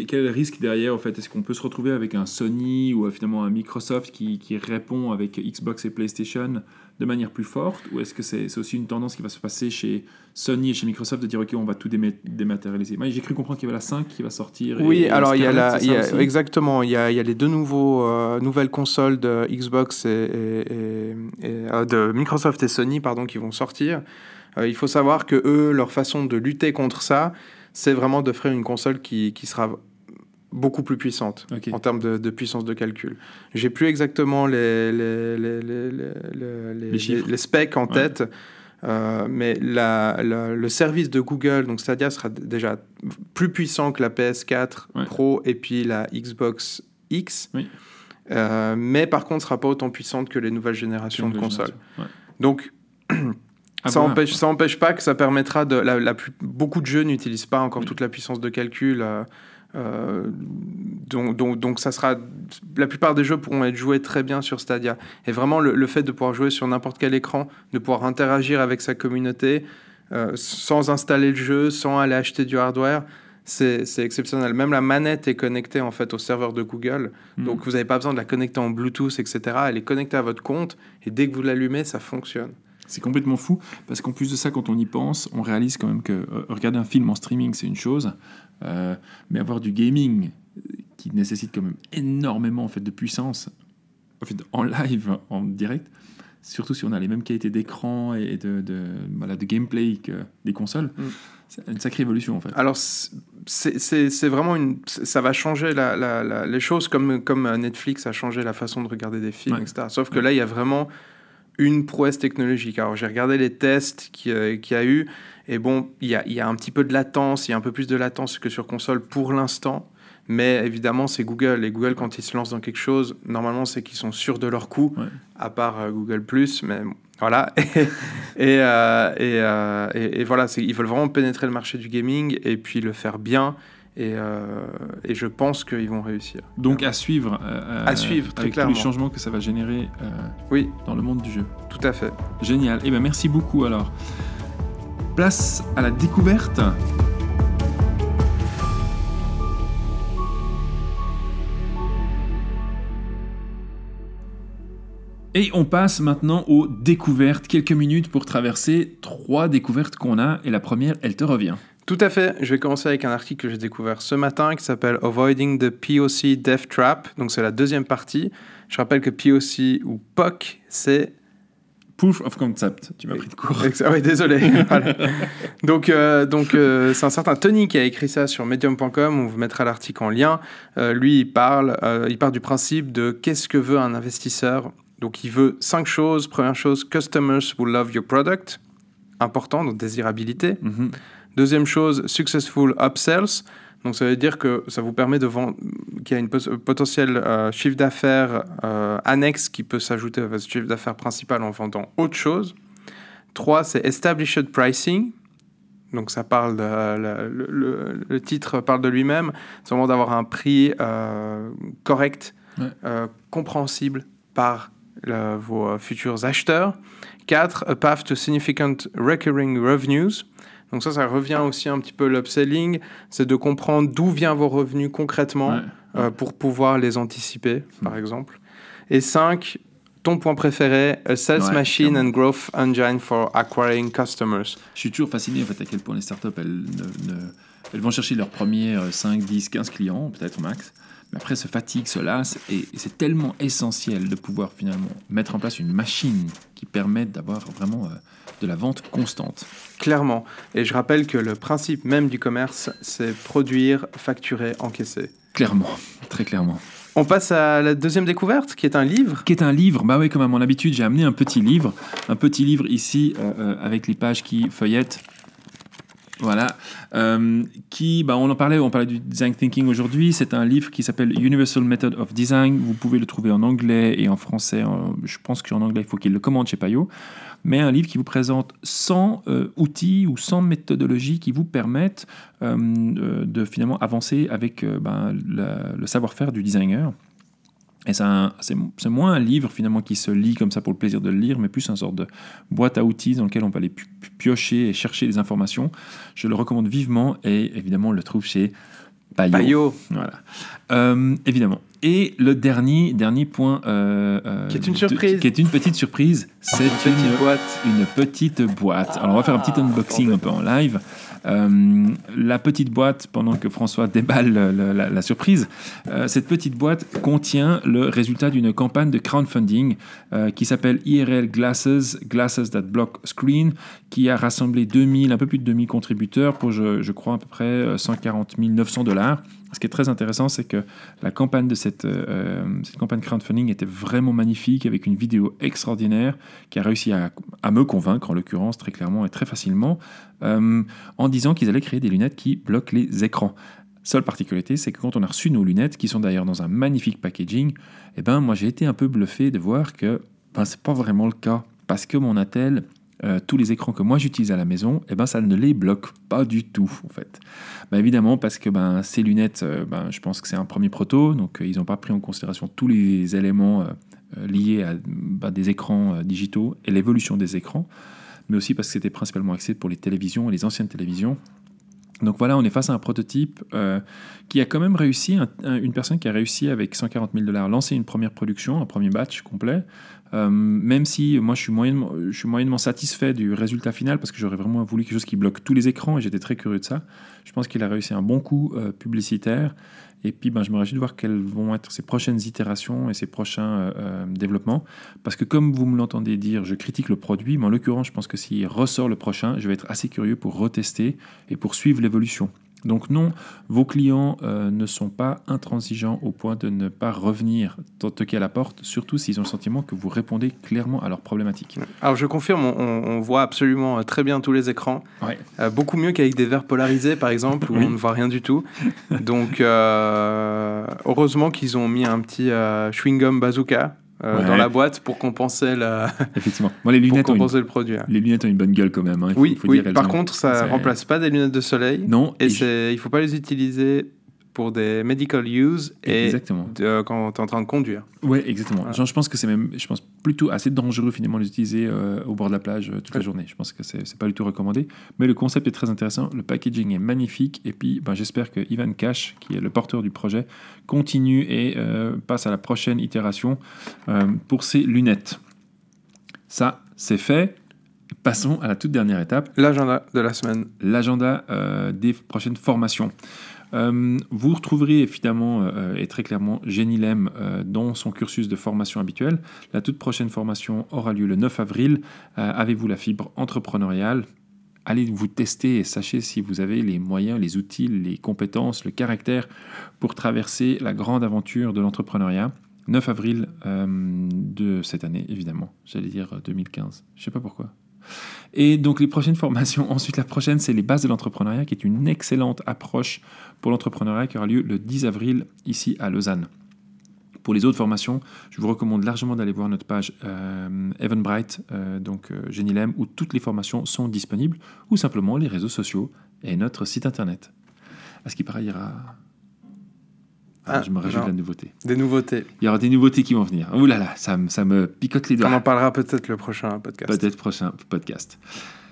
quel est risque derrière en fait Est-ce qu'on peut se retrouver avec un Sony ou euh, finalement un Microsoft qui, qui répond avec Xbox et PlayStation de manière plus forte? Ou est-ce que c'est c'est aussi une tendance qui va se passer chez Sony et chez Microsoft de dire ok, on va tout déma- dématérialiser? J'ai cru comprendre qu'il y avait la 5 qui va sortir. et- Oui, et alors il y a, la, y a- exactement, il y a, y a les deux nouveaux, euh, nouvelles consoles de Xbox et, euh, de Microsoft et Sony pardon, qui vont sortir. Euh, il faut savoir que eux, leur façon de lutter contre ça, c'est vraiment d'offrir une console qui, qui sera beaucoup plus puissante en termes de, de puissance de calcul. J'ai plus exactement les, les, les, les, les- les- Les chiffres. les specs en Ouais. tête, euh, mais la, la- le service de Google, donc Stadia, sera déjà plus puissant que la PS4 Ouais. Pro et puis la Xbox X. Oui. Euh, mais par contre, sera pas autant puissante que les nouvelles générations de consoles. Ouais. Donc, À ça voir. empêche, ça empêche pas que ça permettra de. La, la plus- beaucoup de jeux n'utilisent pas encore Oui. toute la puissance de calcul. euh, euh, donc, donc, donc ça sera. La plupart des jeux pourront être joués très bien sur Stadia. Et vraiment, le, le fait de pouvoir jouer sur n'importe quel écran, de pouvoir interagir avec sa communauté euh, sans installer le jeu, sans aller acheter du hardware. C'est exceptionnel. Même la manette est connectée en fait au serveur de Google. Mhm. Donc vous n'avez pas besoin de la connecter en Bluetooth, etc. Elle est connectée à votre compte et dès que vous l'allumez, ça fonctionne. C'est complètement fou parce qu'en plus de ça, quand on y pense, on réalise quand même que euh, regarder un film en streaming, c'est une chose, euh, mais avoir du gaming euh, qui nécessite quand même énormément en fait de puissance, en, fait, en live, en direct, surtout si on a les mêmes qualités d'écran et de, de, voilà, de gameplay que des consoles, Mm. c'est une sacrée évolution en fait. Alors, c'est vraiment une. Ça va changer la, la- la- les choses comme, comme Netflix a changé la façon de regarder des films, Ouais. etc. Sauf que là, il y a vraiment une prouesse technologique. Alors, j'ai regardé les tests qu'il y, a- qu'il y a eu, et bon, il y a, y a un petit peu de latence, il y a un peu plus de latence que sur console pour l'instant. Mais évidemment, c'est Google. Et Google, quand ils se lancent dans quelque chose, normalement, c'est qu'ils sont sûrs de leur Ouais. à part euh, Google ⁇ mais bon, voilà. et, euh, et, euh, et- et voilà, ils veulent vraiment pénétrer le marché du gaming et puis le faire bien. Et, euh, et je pense qu'ils vont réussir. Donc à suivre, euh, À suivre, très avec tous clairement. les changements que ça va générer euh, Oui, dans le monde du jeu. tout à fait. Génial. Eh ben merci beaucoup alors. Place à la découverte. Et on passe maintenant aux découvertes. Quelques minutes pour traverser trois découvertes qu'on a. Et la première, elle te revient. Tout à fait. Je vais commencer avec un article que j'ai découvert ce matin qui s'appelle Avoiding the POC Death Trap. Donc, c'est la deuxième partie. Je rappelle que POC ou POC, c'est Proof of concept. Tu m'as pris de court. Ah oui, désolé. Voilà. Donc, euh, donc euh, c'est un certain Tony qui a écrit ça sur medium.com. On vous mettra l'article en lien. Euh, lui, il parle, il part du principe de qu'est-ce que veut un investisseur. Donc, il veut cinq choses. Première chose, customers will love your product. Important, donc désirabilité. Mhm. Deuxième chose, successful upsells. Donc ça veut dire que ça vous permet de vendre, qu'il y a une potentiel euh, chiffre d'affaires euh, annexe qui peut s'ajouter à votre chiffre d'affaires principal en vendant autre chose. Trois, c'est established pricing. Donc ça parle, de, le, le- le- le titre parle de lui-même. C'est vraiment d'avoir un prix euh, correct, Ouais. compréhensible par le- vos futurs acheteurs. 4. A path to significant recurring revenues. Donc ça, ça revient aussi un petit peu l'upselling, c'est de comprendre d'où viennent vos revenus concrètement Ouais. euh, pour pouvoir les anticiper, par exemple. Et 5. Ton point préféré, a sales Ouais, machine clairement. and growth engine for acquiring customers. Je suis toujours fasciné en fait à quel point les startups elles, ne- ne- elles vont chercher leurs premiers euh, 5, 10, 15 clients, peut-être max. Mais après se fatiguent, se lassent et, et c'est tellement essentiel de pouvoir finalement mettre en place une machine qui permette d'avoir vraiment euh, de la vente constante. Clairement. Et je rappelle que le principe même du commerce, c'est produire, facturer, encaisser. Clairement, très clairement. On passe à la deuxième découverte, qui est un livre. Qui est un livre Bah oui, comme à mon habitude, j'ai amené un petit livre. Un petit livre ici, euh, euh, avec les pages qui feuillettent. Voilà. Euh, qui, bah, on en parlait, on parlait du design thinking aujourd'hui. C'est un livre qui s'appelle Universal Method of Design. Vous pouvez le trouver en anglais et en français. Je pense qu'en anglais, il faut qu'il le commande chez Payot. Mais un livre qui vous présente 100 euh, outils ou 100 méthodologies qui vous permettent euh, de finalement avancer avec ben, le savoir-faire du designer. Et c'est un- moins un livre finalement qui se lit comme ça pour le plaisir de le lire, mais plus une sorte de boîte à outils dans lequel on peut aller pi- pi- piocher et chercher des informations. Je le recommande vivement et évidemment on le trouve chez Payot. Payot. Voilà. Euh, évidemment. Et le dernier, dernier point. euh, euh, Qui est une de- surprise. qui est une petite surprise. C'est une, petite boîte. Une petite boîte. Alors, on va faire un petit unboxing un peu en live. Euh, la petite boîte, pendant que François déballe le- le- la, surprise, euh, cette petite boîte contient le résultat d'une campagne de crowdfunding euh, qui s'appelle IRL Glasses, Glasses That Block Screen, qui a rassemblé 2000, un peu plus de 2000 contributeurs pour, je, crois, à peu près euh, 140 900 dollars. Ce qui est très intéressant, c'est que la campagne de cette, euh, cette campagne crowdfunding était vraiment magnifique, avec une vidéo extraordinaire qui a réussi à, à me convaincre, en l'occurrence, très clairement et très facilement, euh, en disant qu'ils allaient créer des lunettes qui bloquent les écrans. Seule particularité, c'est que quand on a reçu nos lunettes, qui sont d'ailleurs dans un magnifique packaging, eh ben, moi j'ai été un peu bluffé de voir que ben, ce n'est pas vraiment le cas. Parce que mon Attel, euh, tous les écrans que moi j'utilise à la maison, eh ben, ça ne les bloque pas du tout, en fait. Ben, évidemment, parce que ben, ces lunettes, euh, ben, je pense que c'est un premier proto, donc euh, ils n'ont pas pris en considération tous les éléments liés à ben, des écrans digitaux et l'évolution des écrans, mais aussi parce que c'était principalement axé pour les télévisions et les anciennes télévisions. Donc voilà, on est face à un prototype qui a quand même réussi, un- un- une personne qui a réussi avec 140 000 dollars lancer une première production, un premier batch complet. Euh, même si moi je suis, moyennement, satisfait du résultat final parce que j'aurais vraiment voulu quelque chose qui bloque tous les écrans et j'étais très curieux de ça. Je pense qu'il a réussi un bon coup euh, publicitaire. Et puis ben, je me réjouis de voir quelles vont être ses prochaines itérations et ses prochains euh, développements. Parce que comme vous me l'entendez dire, je critique le produit, mais en l'occurrence, je pense que s'il ressort le prochain, je vais être assez curieux pour retester et pour suivre l'évolution. Donc non, vos clients euh, ne sont pas intransigeants au point de ne pas revenir toquer à la porte, surtout s'ils ont le sentiment que vous répondez clairement à leurs problématiques. Alors je confirme, on, voit absolument euh, très bien tous les écrans. Ouais. Euh, beaucoup mieux qu'avec des verres polarisés par exemple, où Oui. on ne voit rien du tout. Donc euh, heureusement qu'ils ont mis un petit chewing-gum bazooka euh, Ouais. dans la boîte pour compenser, la... Effectivement. Moi, les pour lunettes, une, compenser le produit. hein. les lunettes ont une bonne gueule quand même. hein, faut- Oui, faut oui. dire, par ont- contre, ça remplace pas des lunettes de soleil. Non, Et et je- il faut pas les utiliser pour des medical use et Exactement. de- quand tu es en train de conduire. Ouais, exactement. Voilà. Genre, je pense que c'est même, je pense plutôt assez dangereux finalement de l'utiliser euh, au bord de la plage euh, toute la journée. Je pense que c'est pas du tout recommandé. Mais le concept est très intéressant, le packaging est magnifique et puis ben, j'espère que Ivan Cash, qui est le porteur du projet, continue et euh, passe à la prochaine itération euh, pour ses lunettes. Ça, c'est fait. Passons à la toute dernière étape L'agenda de la semaine. l'agenda euh, des prochaines formations. Euh, vous retrouverez évidemment euh, et très clairement Jenny Lem euh, dans son cursus de formation habituel. La toute prochaine formation aura lieu le 9 avril. Avez-vous la fibre entrepreneuriale? Allez vous tester et sachez si vous avez les moyens, les outils, les compétences, le caractère pour traverser la grande aventure de l'entrepreneuriat. 9 avril de cette année, évidemment. J'allais dire euh, 2015. Je sais pas pourquoi. Et donc les prochaines formations, ensuite la prochaine c'est les bases de l'entrepreneuriat qui est une excellente approche pour l'entrepreneuriat qui aura lieu le 10 avril ici à Lausanne. Pour les autres formations, je vous recommande largement d'aller voir notre page euh, Eventbrite, euh, donc euh, Jenny Lem, où toutes les formations sont disponibles, ou simplement les réseaux sociaux et notre site internet. À ce qui paraît, il y aura... Ah, je me réjouis non. de la nouveauté. Des nouveautés. Il y aura des nouveautés qui vont venir. Ouh là là, ça, me- ça me picote les doigts. On en parlera peut-être le prochain podcast. Peut-être prochain podcast.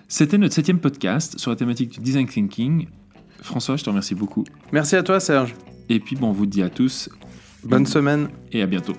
C'était notre septième podcast sur la thématique du design thinking. François, je te remercie beaucoup. Merci à toi Serge. Et puis, bon, on vous dit à tous Bonne semaine. et à bientôt.